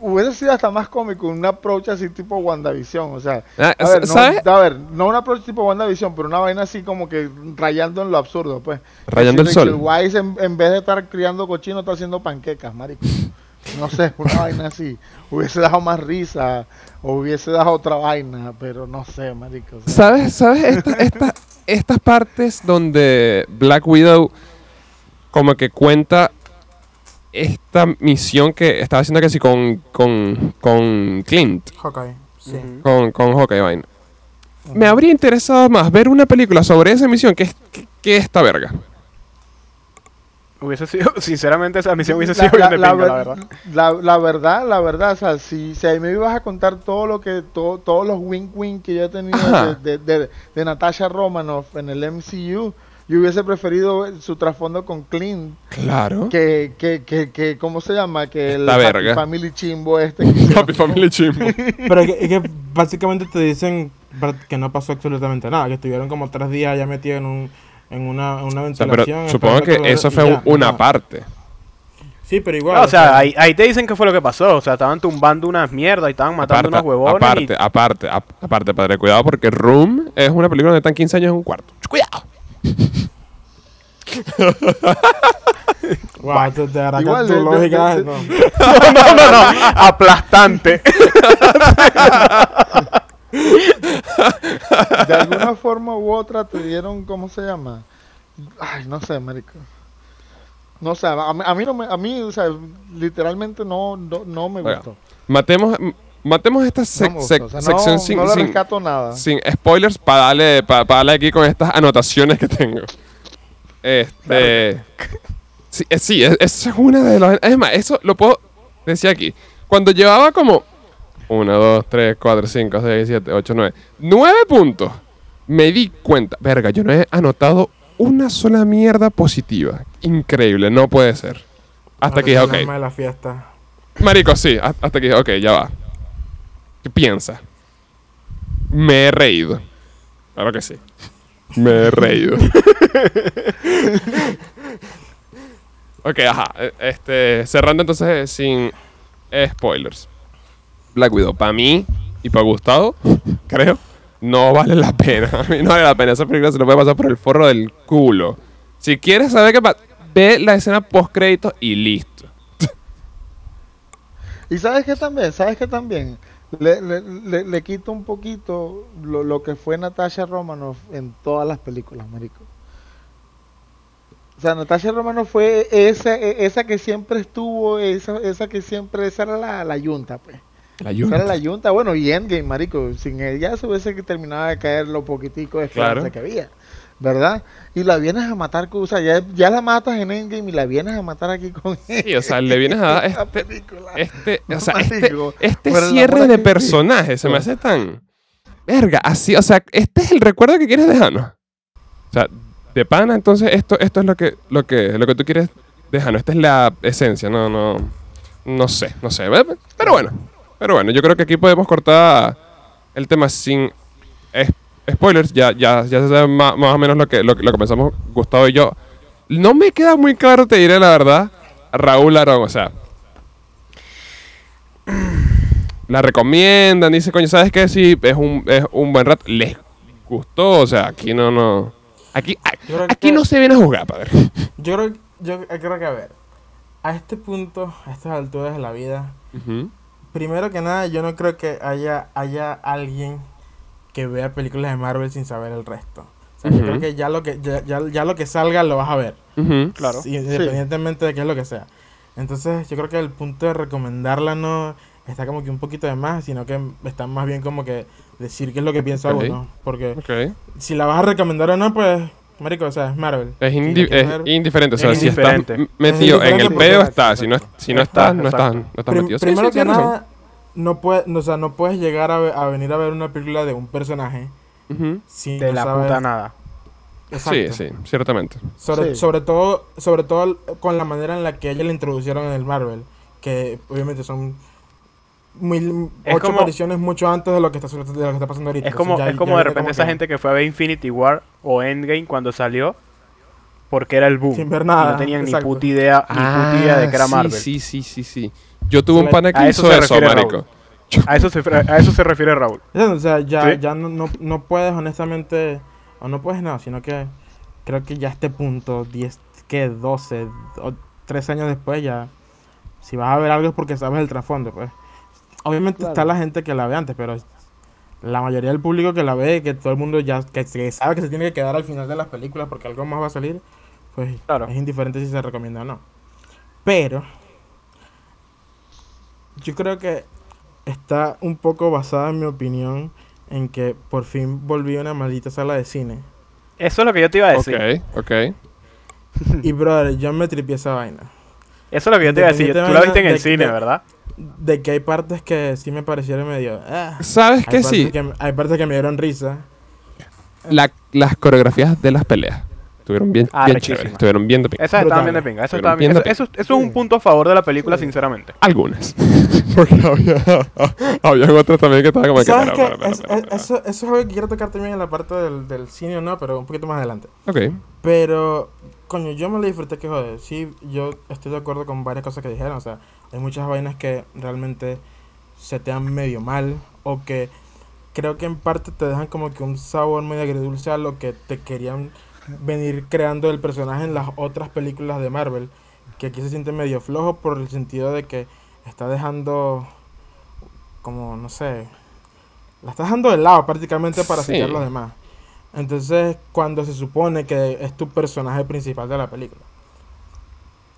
hubiese sido hasta más cómico un approach así tipo WandaVision. O sea, Ah, a ver, no, ¿sabes? a ver, no un approach tipo WandaVision, pero una vaina así como que rayando en lo absurdo, pues. Rayando el Decirle sol. Que el Wise en, en vez de estar criando cochino está haciendo panquecas, marico. No sé, una vaina así. Hubiese dado más risa o hubiese dado otra vaina, pero no sé, marico. o sea. ¿Sabes? ¿Sabes? Esta- esta- estas partes donde Black Widow como que cuenta esta misión que estaba haciendo que sí con, con, con Clint, Hawkeye, sí. Con, con Hawkeye vaina. Me habría interesado más ver una película sobre esa misión que, es- que, que esta verga. Hubiese sido, sinceramente, esa misión hubiese La- sido bien la, de la pinga, la ver- verdad. la- la verdad, la verdad, o sea, si, si ahí me ibas a contar todo lo que, todo, todos los wink que yo he tenido de, de, de, de Natasha Romanoff en el MCU, yo hubiese preferido su trasfondo con Clint Claro. que, que, que, que ¿cómo se llama? Que el verga. Family Chimbo este. Family Chimbo. Pero es que, es que básicamente te dicen que no pasó absolutamente nada, que estuvieron como tres días ya metidos en, un, en, una, en una O sea, pero ventilación. supongo que eso y fue ya, una parte. Sí, pero igual. No, o sea, ahí, ahí te dicen qué fue lo que pasó. O sea, estaban tumbando unas mierdas y estaban matando Aparte, unos huevones. aparte, aparte, ap- aparte, padre, cuidado porque Room es una película donde están 15 años en un cuarto. Cuidado. Wow, te, te hará que Igual, tu de- de- lógica de- no. y... no, no, no. Aplastante. De alguna forma u otra te dieron, ¿cómo se llama? Ay, no sé, marico. No sé, a mí, a mí no me, a mí, o sea, literalmente no, no, no me gustó. Matemos, matemos esta No sec- me gustó, sec- o sea, sección no, sin, no nada. sin spoilers para darle, pa- pa darle aquí con estas anotaciones que tengo. Este. Sí, eh, sí, es una de las. Es más, eso lo puedo decir aquí. Cuando llevaba como 1, 2, 3, 4, 5, 6, 7, 8, 9, 9 puntos, me di cuenta. Verga, yo no he anotado una sola mierda positiva. Increíble, no puede ser. Hasta que dije, ok. de la fiesta. Marico, sí, ha- hasta que dije, ok, ya va. ¿Qué piensa? Me he reído. Claro que sí. Me he reído. ok, ajá. e- Este, cerrando entonces sin spoilers. Black Widow, para mí y para Gustavo, creo, no vale la pena. A mí no vale la pena. Esa película se lo puede pasar por el forro del culo. Si quieres saber qué pasa, ve la escena post créditos y listo. Y sabes que también, sabes que también le, le, le, quita un poquito lo, lo que fue Natasha Romanoff en todas las películas, marico. O sea, Natasha Romanoff fue esa, e- esa que siempre estuvo, esa, esa que siempre, esa era la, la yunta, pues. La yunta. era la yunta, bueno, y Endgame, marico. Sin ella se hubiese que terminaba de caer lo poquitico de esperanza Claro. que había, ¿verdad? Y la vienes a matar, o sea, ya, ya la matas en Endgame y la vienes a matar aquí con Sí, o sea, le vienes a dar este, película. este, o sea, este, este cierre de personaje se me hace tan... Verga, así, o sea, este es el recuerdo que quieres dejarnos. O sea, de pana, entonces esto, esto es lo que, lo que, lo que tú quieres dejarnos. Esta es la esencia, no, no, no sé, no sé. Pero bueno, pero bueno, yo creo que aquí podemos cortar el tema sin spoilers. Ya, ya, ya se sabe más, más o menos lo que, lo, que- lo que pensamos Gustavo y yo. No me queda muy claro, te diré la verdad, Raúl Arón, o sea, la recomiendan, dice, coño, ¿sabes qué? Sí, es un, es un buen rato. Les gustó, o sea, aquí no, no. Aquí, aquí no se viene a jugar, padre. Yo creo, yo creo que, a ver, a este punto, a estas alturas de la vida, Ujú. Primero que nada, yo no creo que haya, haya alguien que vea películas de Marvel sin saber el resto. O sea, yo creo que ya lo que, ya, ya, ya lo que salga lo vas a ver. Claro. Sí, independientemente de qué es lo que sea. Entonces, yo creo que el punto de recomendarla no está como que un poquito de más, sino que está más bien como que decir qué es lo que piensa uno. Porque si la vas a recomendar o no, pues, marico, o sea, es Marvel. Es, indi- es ver- indiferente, o sea, Es si estás indiferente. metido Es en el pedo, estás. Si no, si no Estás, no estás, no estás Prim- metido. Sí, primero sí, que razón. no, puede, o sea, no puedes llegar a, ve- a venir a ver una película de un personaje Ujú. sin De la saber- puta nada. Exacto. Sí, sí, ciertamente. Sobre, Sí. sobre todo sobre todo con la manera en la que ella la introducieron en el Marvel, que obviamente son Es ocho como- apariciones mucho antes de lo que está, de lo que está pasando ahorita. Es como, ya- es como de repente esa que- gente que fue a ver Infinity War o Endgame cuando salió porque era el boom. Sin ver Y nada, no tenían exacto. ni puta idea, ni puta idea de que era Ah, sí, Marvel. Sí, sí, sí, sí. Yo tuve un pana que hizo eso, marico. A eso se, a eso se refiere Raúl. O sea, ya, Sí. ya no, no, no puedes honestamente, o no puedes nada, sino que creo que ya a este punto, 10, que 12, o 13 años después ya, si vas a ver algo es porque sabes el trasfondo, pues. Obviamente Claro. está la gente que la ve antes, pero la mayoría del público que la ve, que todo el mundo ya que, que sabe que se tiene que quedar al final de las películas porque algo más va a salir, pues Claro. es indiferente si se recomienda o no. Pero yo creo que está un poco basada en mi opinión en que por fin volví a una maldita sala de cine. Eso es lo que yo te iba a decir. Ok, ok. Y, brother, yo me tripié esa vaina. Eso es lo que yo te iba a decir. Tú la viste en el de- cine, de- ¿verdad? De que hay partes que sí me parecieron medio... ah. ¿Sabes Hay que sí? que- hay partes que me dieron risa. La- las coreografías de las peleas estuvieron bien, Ah, bien chéveres, estuvieron bien de pinga. Esas estaban bien de pinga. Eso, estaba bien- entiendo eso, eso- eso es un punto a favor de la película, sinceramente. Algunas. Porque había, había otras también que estaban como que... Eso, eso es algo que quiero tocar también en la parte del, del cine, ¿no? Pero un poquito más adelante. Ok. Pero, coño, yo me lo disfruté que joder. Sí, yo estoy de acuerdo con varias cosas que dijeron. O sea, hay muchas vainas que realmente se te dan medio mal. O que creo que en parte te dejan como que un sabor medio agridulce a lo que te querían venir creando el personaje en las otras películas de Marvel. Que aquí se siente medio flojo por el sentido de que está dejando como, no sé, la está dejando de lado prácticamente para Sí. sellar los demás. Entonces, cuando se supone que es tu personaje principal de la película.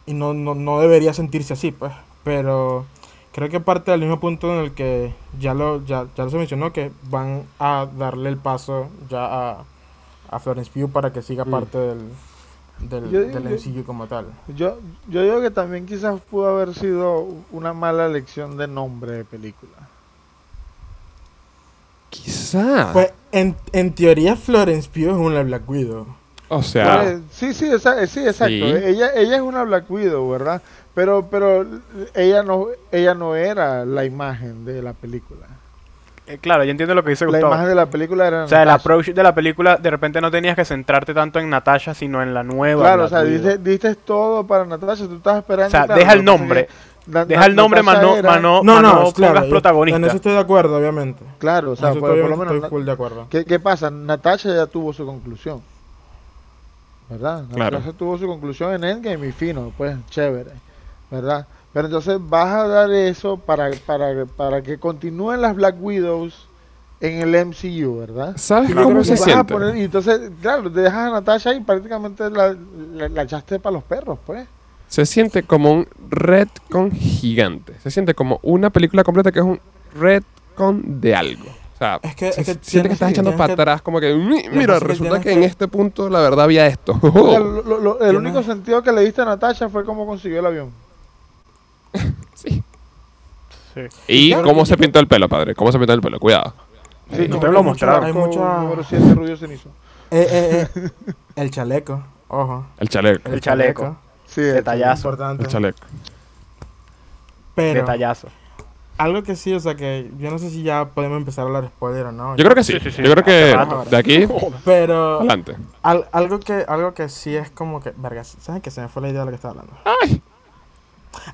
Y no, no, no debería sentirse así, pues. Pero creo que parte del mismo punto en el que ya lo, ya, ya se mencionó, que van a darle el paso ya a, a Florence Pugh para que siga Mm. parte del, del, Yo del como tal. Yo, yo digo que también quizás pudo haber sido una mala elección de nombre de película. Quizá. Pues, en, en teoría, Florence Pugh es una Black Widow. O sea... Pues, sí, sí, esa- sí, exacto. Sí. Ella, ella es una Black Widow, ¿verdad? Pero, pero ella no, ella no era la imagen de la película. Eh, claro, yo entiendo lo que dice La Gustavo. imagen de la película era O sea, el approach de la película, de repente no tenías que centrarte tanto en Natasha, sino en la nueva. Claro, o sea, diste, diste todo para Natasha, tú estabas esperando. O sea, claro, deja el nombre. Na- Deja el nombre, más no, era- no, No, claro. protagonista. En eso estoy de acuerdo, obviamente. Claro, o sea, por, estoy, por lo menos. estoy full de acuerdo. ¿Qué, ¿Qué pasa? Natasha ya tuvo su conclusión. ¿Verdad? Claro. Natasha tuvo su conclusión en Endgame y fino, pues chévere. ¿Verdad? Pero entonces vas a dar eso para, para, para que continúen las Black Widows en el MCU, ¿verdad? ¿Sabes Claro, cómo se siente? poner- y entonces, claro, te dejas a Natasha y prácticamente la, la, la echaste para los perros, pues. Se siente como un retcon gigante. Se siente como una película completa que es un retcon de algo. O sea, Es que- es que siente que estás echando para que- atrás como que, "Mm, mira, que resulta que en este punto la verdad había esto. Lo- lo- el único sentido que le diste a Natasha fue cómo consiguió el avión. sí. Sí. Y Claro, cómo se pintó el pelo, padre. Cómo se pintó el pelo, cuidado. Sí, No te lo mostraron. Hay chaleco mucha- Número 7, Rubio Cenizo. Eh, eh, eh, el chaleco, ojo. El chaleco. El chaleco. Sí, Detallazo. Importante. El chaleco. Pero Detallazo. Algo que sí, o sea que yo no sé si ya podemos empezar a hablar spoiler o no. Yo creo que sí. Sí, sí, sí. Yo creo que de aquí Pero adelante. al- algo que algo que sí es como que, verga, ¿saben que se me fue la idea de lo que estaba hablando? Ay.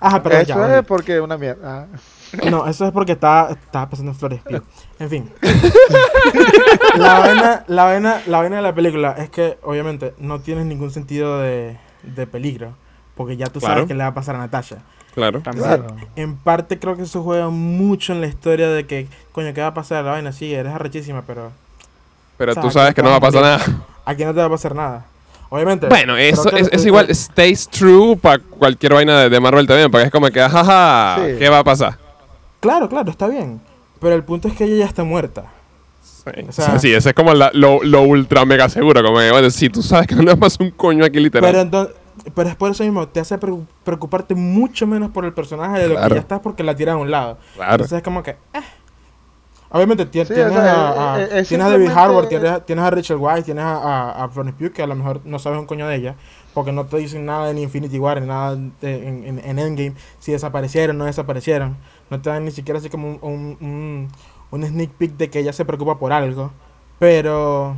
Ajá, pero ya. Eso es porque es una mierda. Ah. No, eso es porque estaba, estaba pensando en Flores Pugh. En fin. la, vaina, la, vaina, la vaina de la película es que, obviamente, no tienes ningún sentido de, de peligro. Porque ya tú Claro. sabes que le va a pasar a Natasha. Claro. También. Claro. En parte creo que eso juega mucho en la historia de que, coño, ¿qué va a pasar? La vaina, sí, eres arrechísima, pero Pero O sea, tú sabes que no va a pasar nada. aquí no te va a pasar nada. Obviamente. Bueno, eso es, es igual, stays true para cualquier vaina de, de Marvel también, porque es como que, jaja, Sí. ¿qué va a pasar? Claro, claro, está bien. Pero el punto es que ella ya está muerta. Sí, O sea- sí, ese es como la- lo, lo ultra mega seguro, como que, bueno, si tú sabes que no le pasa un coño aquí literal. Pero, entonces, pero es por eso mismo, te hace preocu- preocuparte mucho menos por el personaje de lo Claro. que ya estás porque la tiran a un lado. claro. Entonces es como que. eh. Obviamente Sí, tienes, o sea, a, a- tienes a David Harbour, tienes, tienes a Rachel Weisz, tienes a, a, a Florence Pugh, que a lo mejor no sabes un coño de ella, porque no te dicen nada en Infinity War, ni nada de- en, en- en Endgame, si desaparecieron o no desaparecieron. No te dan ni siquiera así como un, un, un, un sneak peek de que ella se preocupa por algo. Pero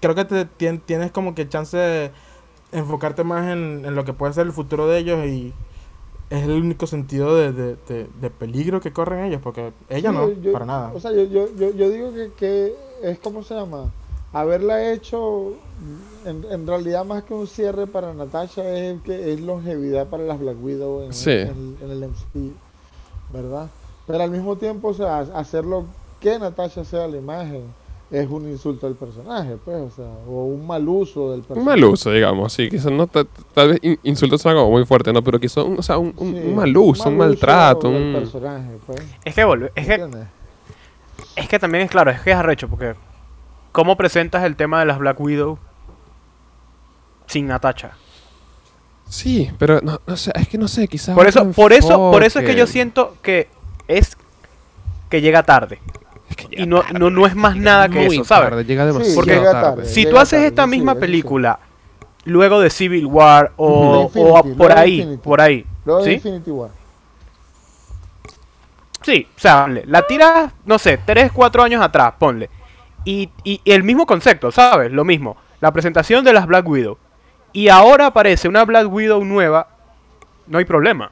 creo que te, tien- tienes como que chance de enfocarte más en, en lo que puede ser el futuro de ellos y es el único sentido de, de, de- de peligro que corren ellos, porque ella Sí, no, yo- para nada. O sea, yo, yo, yo, yo digo que, que es como se llama. Haberla hecho, en, en realidad más que un cierre para Natasha, es que es longevidad para las Black Widow en, Sí. en- en el MCU, ¿verdad? Pero al mismo tiempo, o sea, hacerlo que Natasha sea la imagen es un insulto al personaje, pues, o sea, o un mal uso del personaje. Un mal uso, digamos, sí, quizás no, ta- tal vez in- insultos son como muy fuerte, ¿no? Pero quizás, un, o sea, un, un- Sí, un mal uso, un mal maltrato, del un... personaje, pues, Es que volve, es que, es que también es claro, es que es arrecho, porque ¿cómo presentas el tema de las Black Widow sin Natacha. Sí, pero no, no sé, es que no sé, quizás. Por eso, por eso, por eso es que yo siento que es que llega tarde. Que Y no, tarde, no, no es más nada que muy eso, ¿sabes? tarde, llega Sí, demasiado Porque llega tarde. tarde. Si llega tú haces tarde, esta sí, misma sí. película luego de Civil War o, o De por de ahí, Infinity. por ahí, Luego de ¿sí? Infinity War. Sí, o sea, ponle, la tiras, no sé, 3, 4 años atrás, ponle. Y, y- y el mismo concepto, ¿sabes? Lo mismo. La presentación de las Black Widow. Y ahora aparece una Black Widow nueva, no hay problema.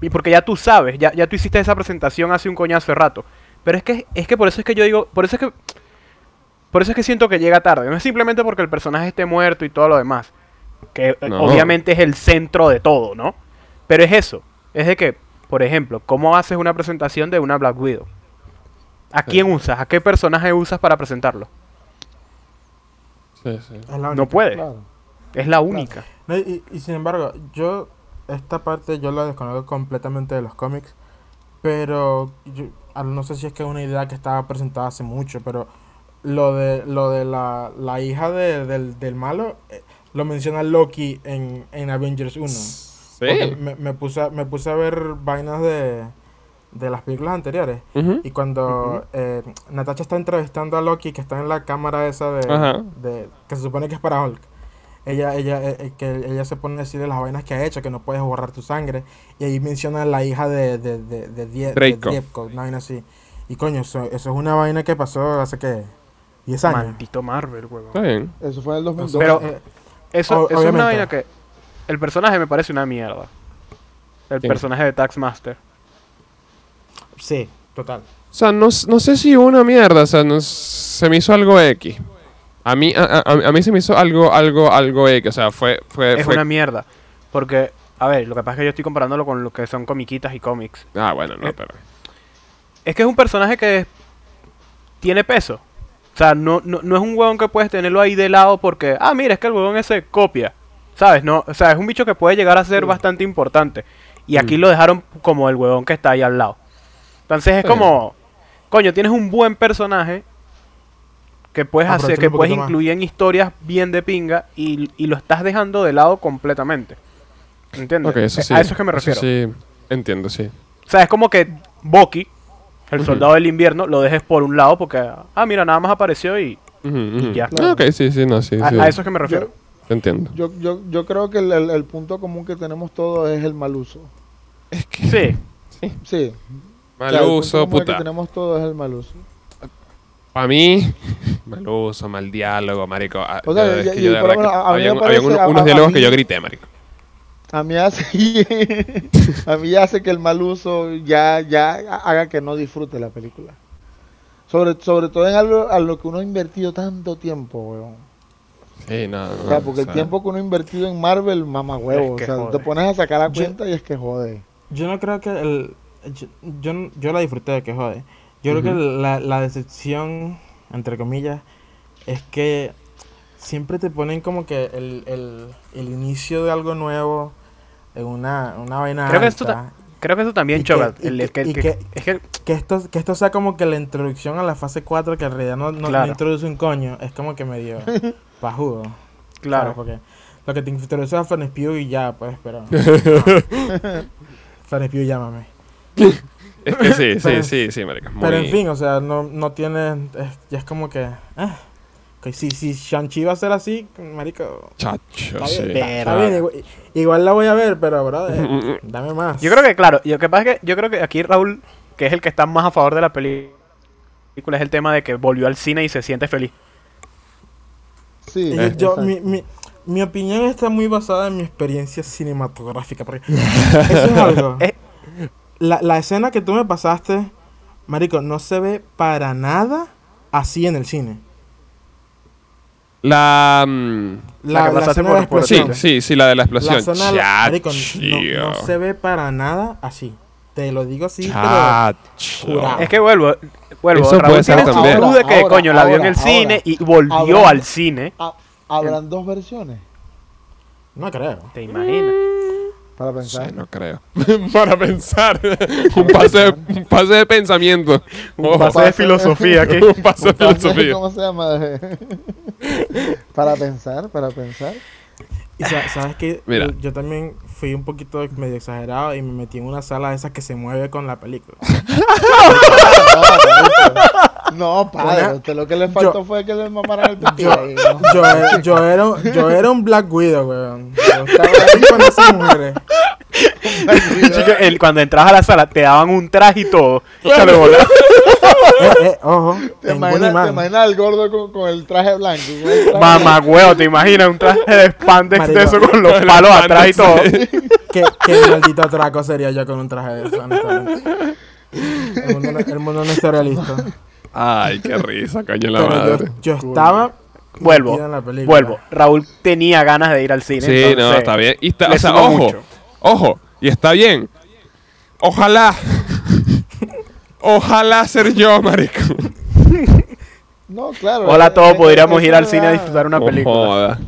Y porque ya tú sabes, ya, ya tú hiciste esa presentación hace un coñazo de rato. Pero es que, es que por eso es que yo digo, por eso es que... Por eso es que siento que llega tarde. No es simplemente porque el personaje esté muerto y todo lo demás. Que eh, No. obviamente es el centro de todo, ¿no? Pero es eso. Es de que, por ejemplo, ¿cómo haces una presentación de una Black Widow? ¿A quién usas? ¿A qué personaje usas para presentarlo? Sí, sí. Es la única. No puede. Claro. Es la única. No, y, y sin embargo, yo esta parte yo la desconozco completamente de los cómics, pero yo, no sé si es que es una idea que estaba presentada hace mucho, pero lo de lo de la, la hija de- del, del malo eh, lo menciona Loki en, en Avengers 1. Porque Sí. me, me puse a, me puse a ver vainas de, de las películas anteriores. Y cuando eh, Natasha está entrevistando a Loki, que está en la cámara esa de, de- que se supone que es para Hulk, ella, ella, eh, eh, que ella se pone a decirle las vainas que ha hecho, que no puedes borrar tu sangre, y ahí menciona a la hija de, de, de, de, Die- de Draco. Dievko, una vaina así. Y coño, eso, eso es una vaina que pasó hace que 10 años. Maldito Marvel, huevón. Está bien. Eso fue en el 2002. Pero- Eh, Eso, eso es una vaina que... El personaje me parece una mierda. El ¿Quién? personaje de Taxmaster. sí, total. O sea, no, no sé si una mierda, o sea, no, se me hizo algo X. A mí, a, a- a mí se me hizo algo, algo, algo X, o sea, fue, fue, Es fue- una mierda. Porque, a ver, lo que pasa es que yo estoy comparándolo con lo que son comiquitas y cómics. Ah, bueno, no, Eh, pero... Es que es un personaje que tiene peso. O sea, no, no, no es un huevón que puedes tenerlo ahí de lado porque, ah, mira, es que el huevón ese copia. ¿Sabes? No, o sea, es un bicho que puede llegar a ser Sí. bastante importante. Y aquí Mm. lo dejaron como el huevón que está ahí al lado. Entonces es Sí. como, coño, tienes un buen personaje que puedes hacer, Aprovechalo que puedes más. incluir en historias bien de pinga y, y lo estás dejando de lado completamente. ¿Entiendes? Eso Eh, sí. A eso es que me refiero. sí, entiendo, sí. O sea, es como que Bucky, el soldado del invierno, lo dejes por un lado porque, ah, mira, nada más apareció y Ujú, ujú. ya. Ah, ok, sí, sí, no, sí, a, sí. a eso es que me refiero. Te entiendo. Yo, yo, yo creo que el, el- el punto común que tenemos todos es el mal uso. Es que... Sí, Sí. Mal O sea, el punto uso, común que puta. tenemos todos es el mal uso. Para mí, mal uso, mal diálogo, marico. Ah, O sea, yo- es y- que y yo de por verdad lo que menos a- a mí me habían- parece- habían uno- a- unos a diálogos que mí- yo grité, marico. A mí hace, a mí hace que el mal uso ya, ya haga que no disfrute la película. Sobre, sobre todo en algo a lo que uno ha invertido tanto tiempo, weón. Sí, no, no, O sea, porque o el tiempo que uno ha invertido en Marvel, mama huevo. Es que o sea, jode. te pones a sacar la Yo- cuenta y es que jode. Yo no creo que el. Yo, yo, yo la disfruté de que jode. Yo creo que la, la decepción, entre comillas, es que siempre te ponen como que el, el, el inicio de algo nuevo en una, una vaina. Creo que esto creo que eso también Y choca. que- es esto, que esto sea como que la introducción a la fase 4, que en realidad no, no, no Claro. introduce un coño, es como que medio pajudo. claro. ¿sabes? Porque lo que te introduce a Florence Pugh y ya, pues, pero. Florence Pugh, llámame. Es que sí, sí, Pero- sí, sí, marico. es Pero en fin, o sea, no, no tiene. Es, ya es como que. que si, si Shang-Chi va a ser así, marico. Chacho, Está sí. bien, está bien, igual, igual la voy a ver, pero, bro, mm, mm. dame más. Yo creo que, claro, y lo que pasa es que yo creo que aquí Raúl, que es el que está más a favor de la película, es el tema de que volvió al cine y se siente feliz. Sí, Y yo- mi, mi, mi opinión está muy basada en mi experiencia cinematográfica. Porque eso es algo. Eh. La, la escena que tú me pasaste, Marico, no se ve para nada así en el cine. La... mm, La que pasaste escena de la Sí, explosión. sí, sí, la de la La explosión. escena de la- Marico, no, no se ve para nada así. Te lo digo así, pero. Es que vuelvo, vuelvo. Eso Raúl puede ser también. club de que, Ahora, coño, la vio en ahora, el cine ahora. y volvió Habrá- al cine. Ha- ¿Habrán dos versiones? No creo. ¿Te imaginas? Para Sí, pensar. no creo. Para pensar. un, pase de, un pase de pensamiento. Un pase de filosofía aquí. un pase de filosofía. ¿Cómo se llama? para pensar, para pensar. Y sa- sabes que Mira. yo, yo también fui un poquito medio exagerado y me metí en una sala de esas que se mueve con la película. No, padre, a usted lo que le faltó fue que le mamaran el pipí. Yo, ahí, ¿no? yo, era- yo, era, un- yo era un Black Widow, weón. Yo estaba ahí con esas mujeres. Chico, el- cuando entras a la sala te daban un traje y todo. Eh, eh, ojo, ¿Te imaginas, te imaginas al gordo con, con el traje blanco? con el traje Mamá huevo, ¿te imaginas un traje de spandex de Marico. eso con los palos atrás y todo? ¿Qué, qué maldito atraco sería yo con un traje de eso, honestamente. El mundo, no, el mundo no está realista. Ay, qué risa, coño la Pero madre. yo, yo estaba Vuelvo, la película. vuelvo. Raúl tenía ganas de ir al cine. Sí, no, entonces, está bien. Y está, o sea, ojo, mucho. ojo, y está bien. Ojalá. Ojalá ser yo, marico. No, claro. Hola a todos, eh, eh, podríamos ir al cine a disfrutar una No película. joda.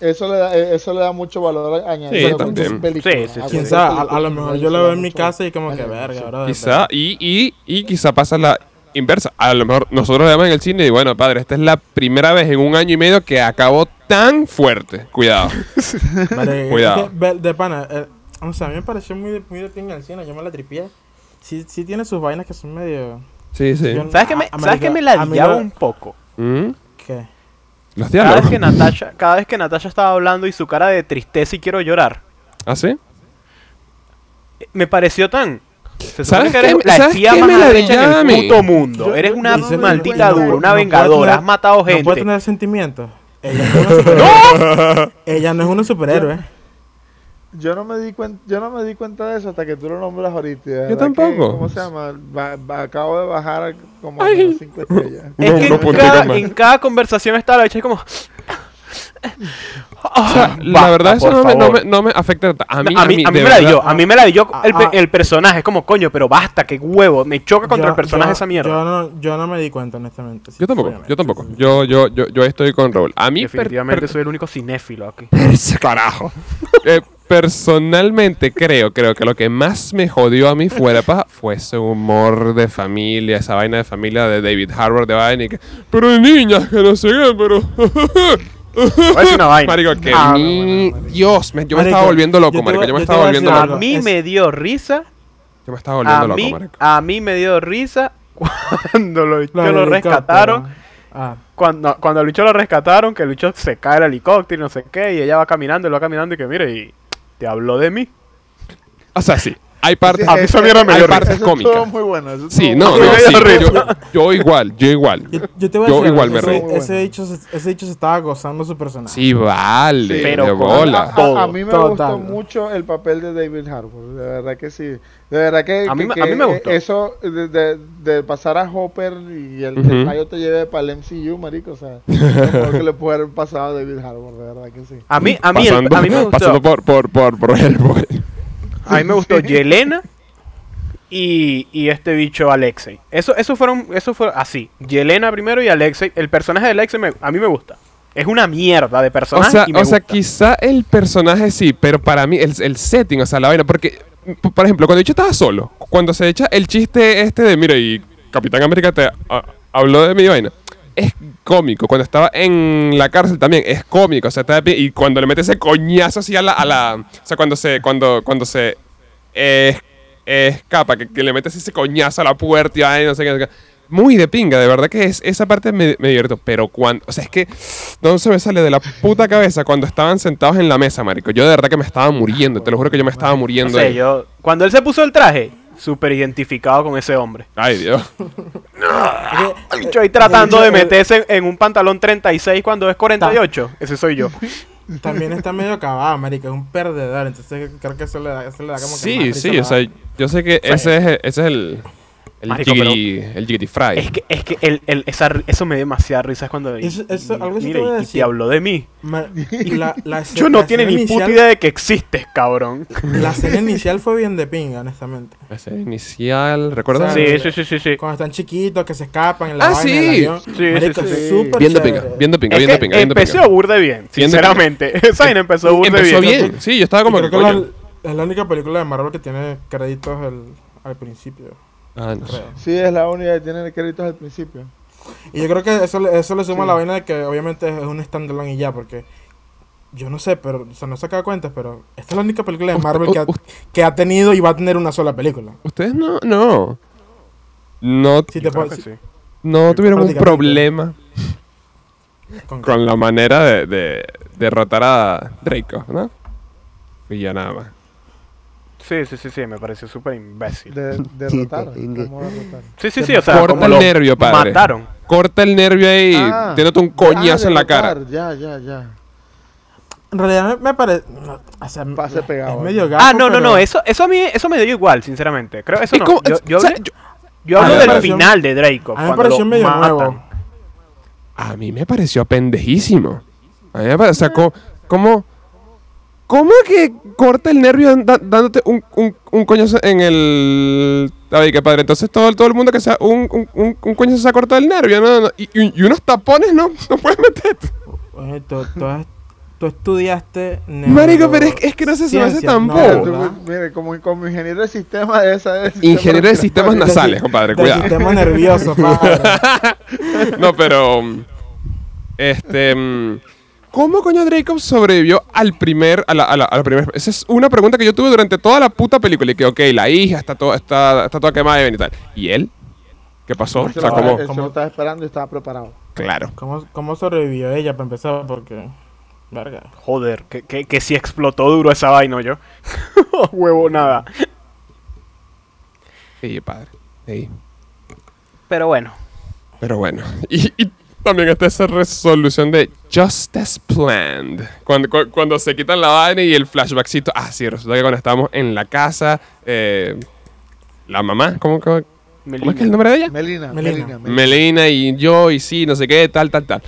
Eso le, da, eh, eso le da mucho valor añadido. Sí, a también. sus películas. Sí, sí, A sí. A, a película, lo mejor yo da veo en mi casa y como que verga, sí. bro. Quizá, y, y, y quizá pasa la inversa. A lo mejor nosotros lo vemos en el cine y bueno, padre, esta es la primera vez en un año y medio que acabó tan fuerte. Cuidado. Vale, Cuidado. es que, de pana, eh, o sea, a mí me pareció muy de, muy de pinga el cine, yo me la tripié. Sí, sí tiene sus vainas que son medio... Sí, sí. Yo- ¿Sabes qué me, A- ¿sabes qué me América- a mí ladillaba lo- un poco? ¿Mm? ¿Qué? Los Cada vez, que Natasha, cada vez que Natasha estaba hablando y su cara de tristeza y quiero llorar, ¿Ah, sí? me pareció tan... Se ¿Sabes que eres qué- la sabes espía qué más me arrecha ladillaba a en el puto mundo. Yo- eres una maldita dura, no una vengadora, tener- has matado No puede gente. tener sentimientos. Ella no es una superhéroe. Ella no es una superhéroe. Yo no me di cuenta, yo no me di cuenta de eso hasta que tú lo nombras ahorita. Yo que, tampoco. ¿Cómo se llama? Ba- ba- acabo de bajar como Ay. cinco estrellas. Es Uno- que uno en cada, en cada conversación está la hecha como... O sea, la Basta, verdad eso no me, no, me, no me afecta. A mí, a mí, a mí me la dio, a mí me la dio el, Ah, ah. el personaje, es como coño, pero basta, qué huevo, me choca contra Yo- el personaje yo- esa mierda. Yo no, yo no me di cuenta, honestamente. Yo tampoco, Obviamente. yo tampoco. Yo, yo, yo, yo estoy con Raúl. A mí, Definitivamente per- soy el único cinéfilo aquí. carajo. Eh, personalmente creo, creo que lo que más me jodió a mí fuera pa, fue ese humor de familia, esa vaina de familia de David Harbour de vaina y que, pero hay niñas que no sé qué, pero... A decir una vaina. Marico, que Ah, mi... Dios, me- yo me Marico, estaba volviendo loco, yo te marico. voy- Yo me yo te estaba voy a volviendo decir A algo. loco. mí Es- me dio risa, Yo me estaba volviendo a loco, mí, marico. a mí me dio risa cuando lo, Lo bichos rescataron. Ah, Cuando, cuando bicho lo rescataron, que el bicho se cae del helicóptero y no sé qué, y ella va caminando y lo va caminando y que mire, y te habló de mí. O sea, sí. Hay partes... A mí esa mierda me hay dio partes Eso cómicas. muy bueno. eso Sí, no, no, sí. Yo, yo igual, yo igual. yo, yo te voy a Yo decir, igual me ese, reí. ese, dicho, se- ese dicho se estaba gozando su personaje. Sí, vale. Sí, pero de bola. A, a mí me Total. gustó mucho el papel de David Harbour, de verdad que sí. De verdad que, A mí que- a mí me gustó. eso de, de- de pasar a Hopper y el, Ujú. el rayo te lleve para el MCU, marico, o sea, mejor que le puede haber pasado a David Harbour, de verdad que sí. A mí, a mí, el- pasando, a mí me gustó. pasando por, por, por, por Hellboy. A mí me gustó Yelena y, y este bicho Alexei. Eso, eso fueron, eso fue así. Yelena primero y Alexei. El personaje de Alexei me- a mí me gusta. Es una mierda de O personaje sea, y me o sea, gusta. quizá el personaje sí, pero para mí el, el setting, o sea, la vaina, porque, por ejemplo, cuando yo estaba solo, cuando se echa el chiste este de, mira, y Capitán América te a- habló de mi vaina, es cómico. Cuando estaba en la cárcel también es cómico, o sea, está de pie, y cuando le mete ese coñazo así a la, a la o sea, cuando se, cuando, cuando se eh, escapa, que, que le metes ese coñazo a la puerta y ay, no sé qué. no sé qué. Muy de pinga, de verdad que es, esa parte me, me divierto. Pero cuando. O sea, es que no se me sale de la puta cabeza cuando estaban sentados en la mesa, marico. Yo de verdad que me estaba muriendo. Te lo juro que yo me estaba No muriendo. sé, ahí. yo, cuando él se puso el traje, súper identificado con ese hombre. Ay, Dios. El bicho ahí tratando de meterse en, en un pantalón 36 cuando es 48. Ese soy yo. También está medio acabado, marico, es un perdedor, entonces creo que eso le da, eso le da como que Sí, sí, o sea, yo sé que ese es, ese es el. El Marico, jiggity, el jiggity fry. Es que, es que el, el- esa, eso me dio demasiada risa es cuando... Eso- eso- y- algo mire, y- y te habló de mí. Ma- la, la escena- Yo no la tiene escena ni puta inicial- idea de que existes, cabrón. La escena inicial fue bien de pinga, honestamente. Ese inicial, ¿recuerdas? O sea, Sí, sí, sí, sí, sí. Cuando están chiquitos, que se escapan en la Ah, vaina sí. avión. Sí, marico, sí, sí. súper Bien de pinga, bien de pinga, Es bien de pinga, bien empezó pinga. burde bien, sinceramente. Esa vaina empezó burde Empezó bien. bien, sí, yo estaba como que. la, es la única película de Marvel que tiene créditos el- al principio, Ah, no sé. creo. Sí, es la única que tiene créditos al principio. Y yo creo que eso, le- eso le suma Sí. la vaina de que obviamente es un standalone y ya, porque yo no sé, pero o sea, no se da cuenta, pero esta es la única película de Marvel que ha, que ha tenido y va a tener una sola película. Ustedes no, no. No, Si te que sí. no tuvieron un problema con- con la manera de, de derrotar a Draco, ¿no? Y ya nada más. Sí, sí, sí, sí, me pareció súper imbécil. De, derrotar. Sí, sí, sí, o sea, Corta como el lo nervio, padre. mataron. Corta el nervio ahí, Ah, un coñazo ah, en la cara. derrotar, Ya, ya, ya. En realidad me, me parece... o sea, Pase pegado, Es medio gato, Ah, no, no, pero- no, eso, eso a mí eso me dio igual, sinceramente. Creo eso Es no. como- yo, yo o sea, hablé- yo- yo a hablo mí me del pareció- final de Draco. A mí me cuando pareció lo medio matan. nuevo. A mí me pareció pendejísimo. A mí me pareció, o sea, co- ¿cómo, cómo que corta el nervio da- dándote un, un, un coñazo en el... Ay, qué padre. Entonces todo, todo el mundo que sea un, un, un, un coñazo se ha cortado el nervio, ¿no? no, Y, y- y unos tapones no, no puedes meter. Oye, tú, tú has- tú estudiaste... Marico, pero es, que- es que no sé, se me hace tan no, mire, como, como ingeniero de sistema de esa. de Ingeniero de sistemas nasales, compadre, Del cuidado. sistema nervioso, padre. No, pero. mm, Este. ¿Cómo coño Draco sobrevivió al primer. A la, a la, a la primera. Esa es una pregunta que yo tuve durante toda la puta película. Y que, ok, la hija está, todo, está, está toda quemada y tal. ¿Y él? ¿Qué pasó? O sea, ¿cómo? Él se ¿Cómo? lo estaba esperando y estaba preparado. Claro. ¿Cómo, ¿Cómo sobrevivió ella para empezar? Porque... Verga. Joder, que, que, que si explotó duro esa vaina yo. Huevo nada. Sí, padre. Sí. Pero bueno. Pero bueno. Y, y también está esa resolución de Just as Planned. Cuando, cu- cuando se quitan la vaina y el flashbackcito. Ah, sí, resulta que cuando estábamos en la casa. eh, la mamá, ¿cómo, cómo, cómo es que es el nombre de ella? Melina, Melina. Melina. Melina. Melina y yo y sí, no sé qué, tal, tal, tal.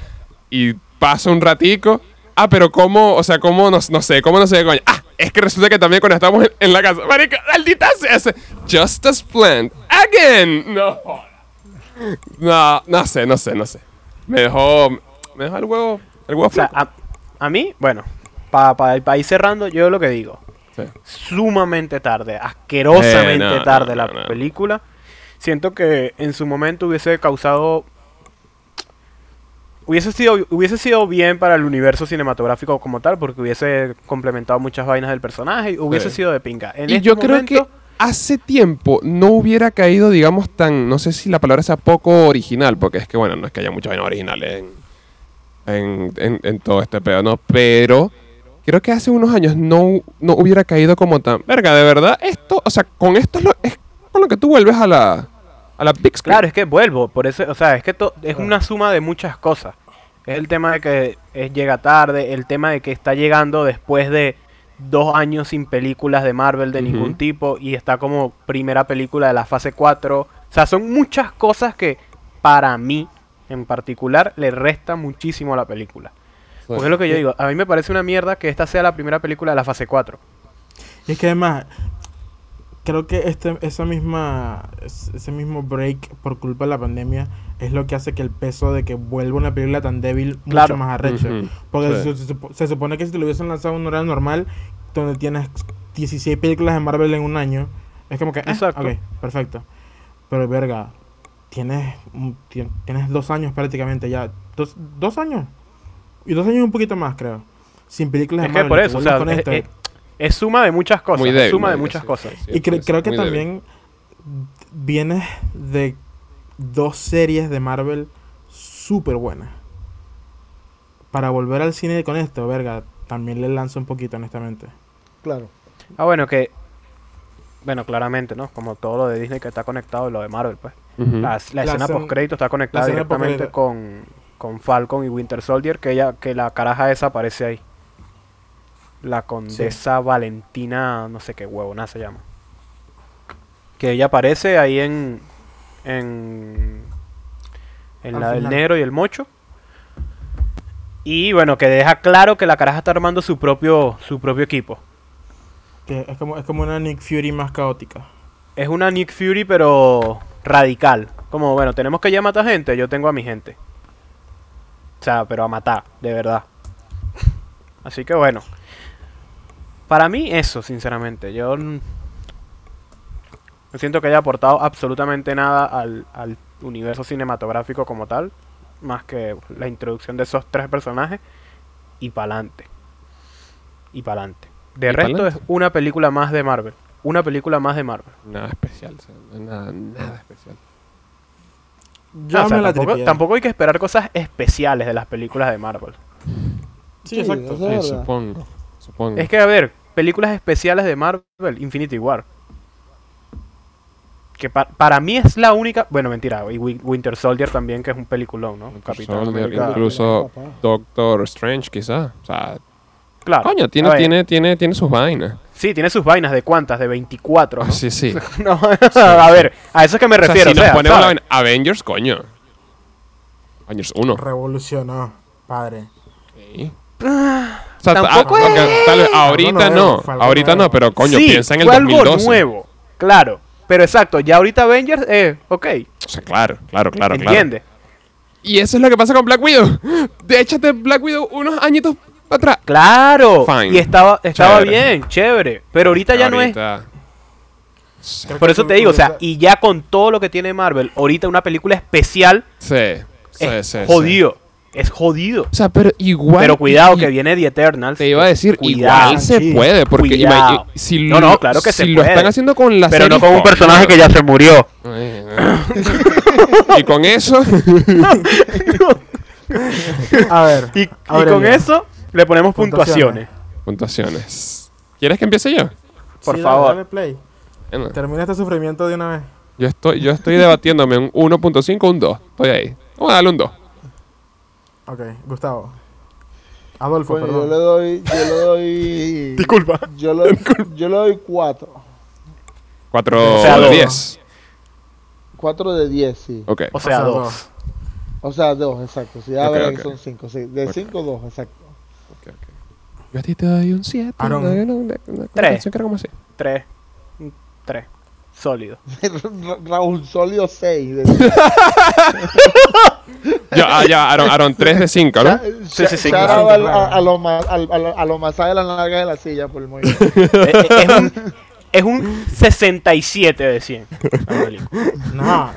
Y pasa un ratico. Ah, pero cómo, o sea, cómo, no, no sé, cómo no sé qué coño. Ah, es que resulta que también cuando estábamos en, en la casa. Marica, maldita sea ese. Just as planned. Again. No. No, no sé, no sé, no sé. Me dejó, me dejó el huevo, el huevo O sea, a, a mí, bueno, para ir cerrando, yo lo que digo. Sí. Sumamente tarde, asquerosamente Eh, no, tarde no, la no, película. Siento que en su momento hubiese causado. Hubiese sido, hubiese sido bien para el universo cinematográfico como tal, porque hubiese complementado muchas vainas del personaje y hubiese Sí. sido de pinga. En y este yo creo que hace tiempo no hubiera caído, digamos, tan, no sé si la palabra sea poco original, porque es que, bueno, no es que haya muchas vainas originales en, en, en- en todo este pedo, ¿no? Pero creo que hace unos años no, no hubiera caído como tan, verga, de verdad, esto, o sea, con esto es, lo, es con lo que tú vuelves a la, a la big screen. Claro, es que vuelvo, por eso, o sea, es que to- es una suma de muchas cosas. Es el tema de que es- llega tarde, el tema de que está llegando después de dos años sin películas de Marvel de ningún tipo y está como primera película de la fase 4. O sea, son muchas cosas que para mí en particular le resta muchísimo a la película. Porque es lo que yo digo, a mí me parece una mierda que esta sea la primera película de la fase 4. Y es que además, creo que este, esa misma, es- ese mismo break por culpa de la pandemia es lo que hace que el peso de que vuelva una película tan débil Claro. mucho más arrecho. Porque Sí. se, se se supone que si te lo hubiesen lanzado en un horario normal, donde tienes 16 películas de Marvel en un año, es como que, eh, Exacto. ok, perfecto. Pero verga, tienes, tienes dos años prácticamente ya. Dos, dos años. Y dos años y un poquito más, creo. Sin películas Es de que Marvel. por que eso, o sea, con es, esto. es- es suma de muchas cosas. Muy es débil. suma de muchas sí, cosas. sí, sí, Y cre- creo que muy débil. también vienes de dos series de Marvel súper buenas. Para volver al cine con esto, verga, también le lanzo un poquito, honestamente. Claro. Ah, bueno, que. Bueno, claramente, ¿no? Como todo lo de Disney que está conectado y lo de Marvel, pues. La, la La escena post-crédito está conectada directamente con, con Falcon y Winter Soldier, que ella, que la caraja esa aparece ahí. La condesa Valentina, no sé qué huevona se llama. Que ella aparece ahí en. En. En Al la del negro y el mocho. Y bueno, que deja claro que la caraja está armando su propio, su propio equipo. Que es como, es como una Nick Fury más caótica. Es una Nick Fury, pero radical. Como, bueno, tenemos que ya matar gente, yo tengo a mi gente. O sea, pero a matar, de verdad. Así que bueno. Para mí eso, sinceramente. Yo no siento que haya aportado absolutamente nada al, al universo cinematográfico como tal. Más que la introducción de esos tres personajes y pa'lante. y para adelante. De Y resto pa'lante. es una película más de Marvel. Una película más de Marvel. Nada especial, nada, nada especial. Yo Ah, o sea, me la tampoco, hay que esperar cosas especiales de las películas de Marvel. Sí, Sí, exacto. Sí, supongo, supongo. Es que, a ver, películas especiales de Marvel, Infinity War. Que pa- para mí es la única. Bueno, mentira, y Wi- Winter Soldier también, que es un peliculón, ¿no? Winter Capitán Soldier, América. incluso Papá. Doctor Strange, quizá. O sea, Claro. coño, tiene, tiene, tiene, tiene sus vainas. Sí, tiene sus vainas de cuántas, de 24. ¿no? Sí, sí. No, a ver, a eso es que me O sea, refiero. si o sea, nos ponemos la ¿sabes? vaina- Avengers, coño. Avengers 1. Revolucionó, padre. Sí. O sea, Tampoco ah, es- ok, tal vez ahorita no, ahorita nuevo. no, pero coño, sí, piensa en el fue 2012. algo nuevo, claro. Pero exacto, ya ahorita Avengers, eh, ok, O sea, claro, claro, claro, claro. entiende. Y eso es lo que pasa con Black Widow. De échate Black Widow unos añitos atrás. Claro, Fine. y estaba, estaba Chévere. bien, chévere. Pero ahorita ya no es. Creo Por eso te digo, o sea, y ya con todo lo que tiene Marvel, ahorita una película especial Sí, sí, es sí, sí. jodido. Es jodido. O sea, pero igual. Pero cuidado, y- que viene The Eternals. Te iba a decir, Cuidado. igual se Sí. puede, porque ima- si No, lo- no, claro que se si lo puede. están haciendo con la Pero serie, no con un personaje que ya se murió. Ay, ay. y con eso, A ver. Y, con eso le ponemos puntuaciones. Puntuaciones. ¿Quieres que empiece yo? Por Sí, favor. dale play. Bueno, Termina este sufrimiento de una vez. yo estoy, yo estoy debatiéndome un 1.5 o un 2. Estoy ahí. Vamos a darle un 2. Ok, Gustavo. Adolfo, bueno, perdón. Yo le doy. Yo le doy. Disculpa. Yo le, yo le doy 4. 4 o sea, de 10. 4 de 10, sí. Okay. O sea, 2. O, sea, o sea, 2, exacto. Sí, a ver, son cinco, Sí. De 5, 2, exacto. Yo a ti te doy un 7. 3. 3. 3. Sólido. Ra- Raúl Solio 6. De Ya, ah, ya, Aaron, Aaron 3 de 5, ¿no? Sí, sí, sí, claro. al- a, a lo más, al- a lo- a lo más de la larga de la silla por el movimiento. Eh, eh, es, un, es un 67 de 100. la película. No,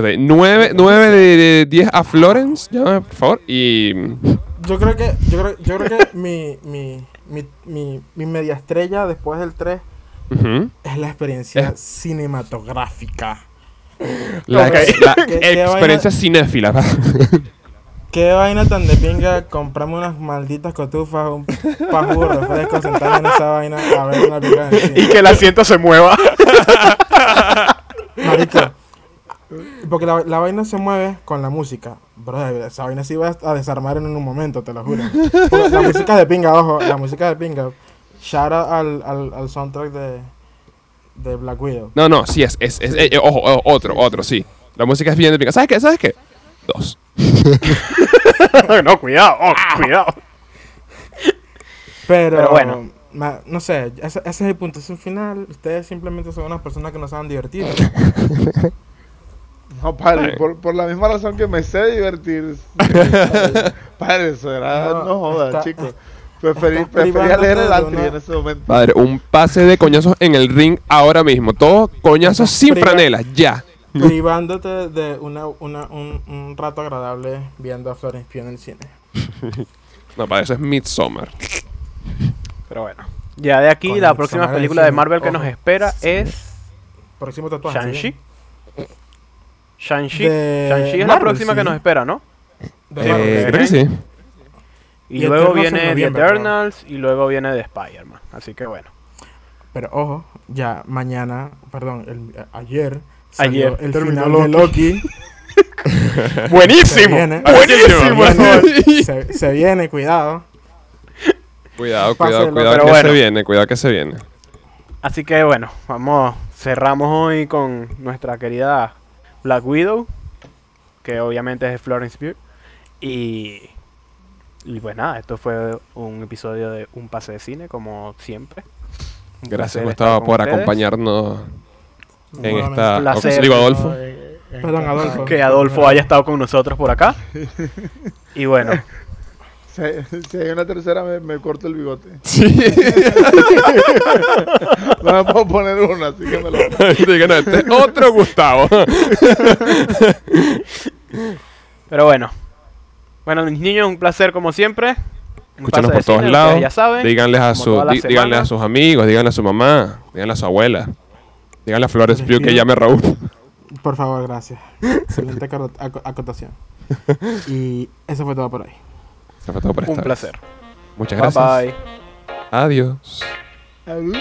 de 9, 9 de, de 10 a Florence, llámame, por favor. Y. yo creo que, yo creo, yo creo que mi, mi, mi, mi, mi media estrella después del 3 ujú. es la experiencia cinematográfica. La, Ok. ex- la ¿Qué- qué experiencia cinéfila. Qué vaina tan de pinga comprarme unas malditas cotufas, un pajú refresco, sentarme en esa vaina a ver una película. Y que el asiento se mueva. Marico. Porque la, la vaina se mueve con la música. Bro, esa vaina se iba a desarmar en un momento, te lo juro. Porque la música de pinga, ojo, la música de pinga. Shout out al, al, al soundtrack de, de Black Widow. No, no, sí es. es, es- eh, eh, ojo, ojo, otro, otro, sí. La música es bien de pica. ¿Sabes qué? ¿Sabes qué? Dos. no, cuidado, oh, cuidado. Pero, Pero bueno. ma- no sé, ese, ese es el punto. Es un final. Ustedes simplemente son unas personas que no saben divertir. No, padre, por, por la misma razón que me sé divertir. padre, eso era. No, No, jodas, chicos. Preferí, prefería leer el Antri en ese momento. Padre, un pase de coñazos en el ring ahora mismo. Todos coñazos sin Priva- franelas, ya. privándote de una, una, un, un rato agradable viendo a Florence Pugh en el cine. No, para eso es Midsommar. Pero bueno. Ya de aquí, la próxima película de Marvel que ojo. nos espera es Próximo tatuaje. Shang-Chi. Shang-Chi. Shang-Chi es la próxima que nos espera, ¿no? De Eh, creo que sí. Y, Y luego viene The Eternals y luego viene The Spider-Man. Así que bueno. Pero ojo, ya mañana, perdón, el- ayer, salió Ayer el final de Loki. ¡Buenísimo! Se viene. ¡Buenísimo! Se viene, se, se viene, cuidado. Cuidado, cuidado, cuidado Pero que bueno. se viene, cuidado que se viene. Así que bueno, vamos, cerramos hoy con nuestra querida Black Widow, que obviamente es de Florence Pugh. Y, y pues nada, esto fue un episodio de Un Pase de Cine, como siempre. Un Gracias, Gustavo, por ustedes. acompañarnos en esta. Placer. Digo, Adolfo. Eh, Perdón, Adolfo. Que Adolfo haya estado con nosotros por acá. Y bueno, Si, si hay una tercera, me, me corto el bigote. Sí. No me puedo poner uno, así que me lo. Diga, no, este es otro Gustavo. pero bueno. Bueno, mis niños, un placer como siempre. Escúchanos por todos lados. ya saben, díganles a, su, díganle a sus amigos, díganle a su mamá, díganle a su abuela. Díganle a Flores Pugh que llame a Raúl. Por favor, gracias. Excelente aco- aco- acotación. Y eso fue todo por hoy. Eso fue todo por Un esta vez. placer. Muchas Bye gracias. bye. Adiós. Adiós.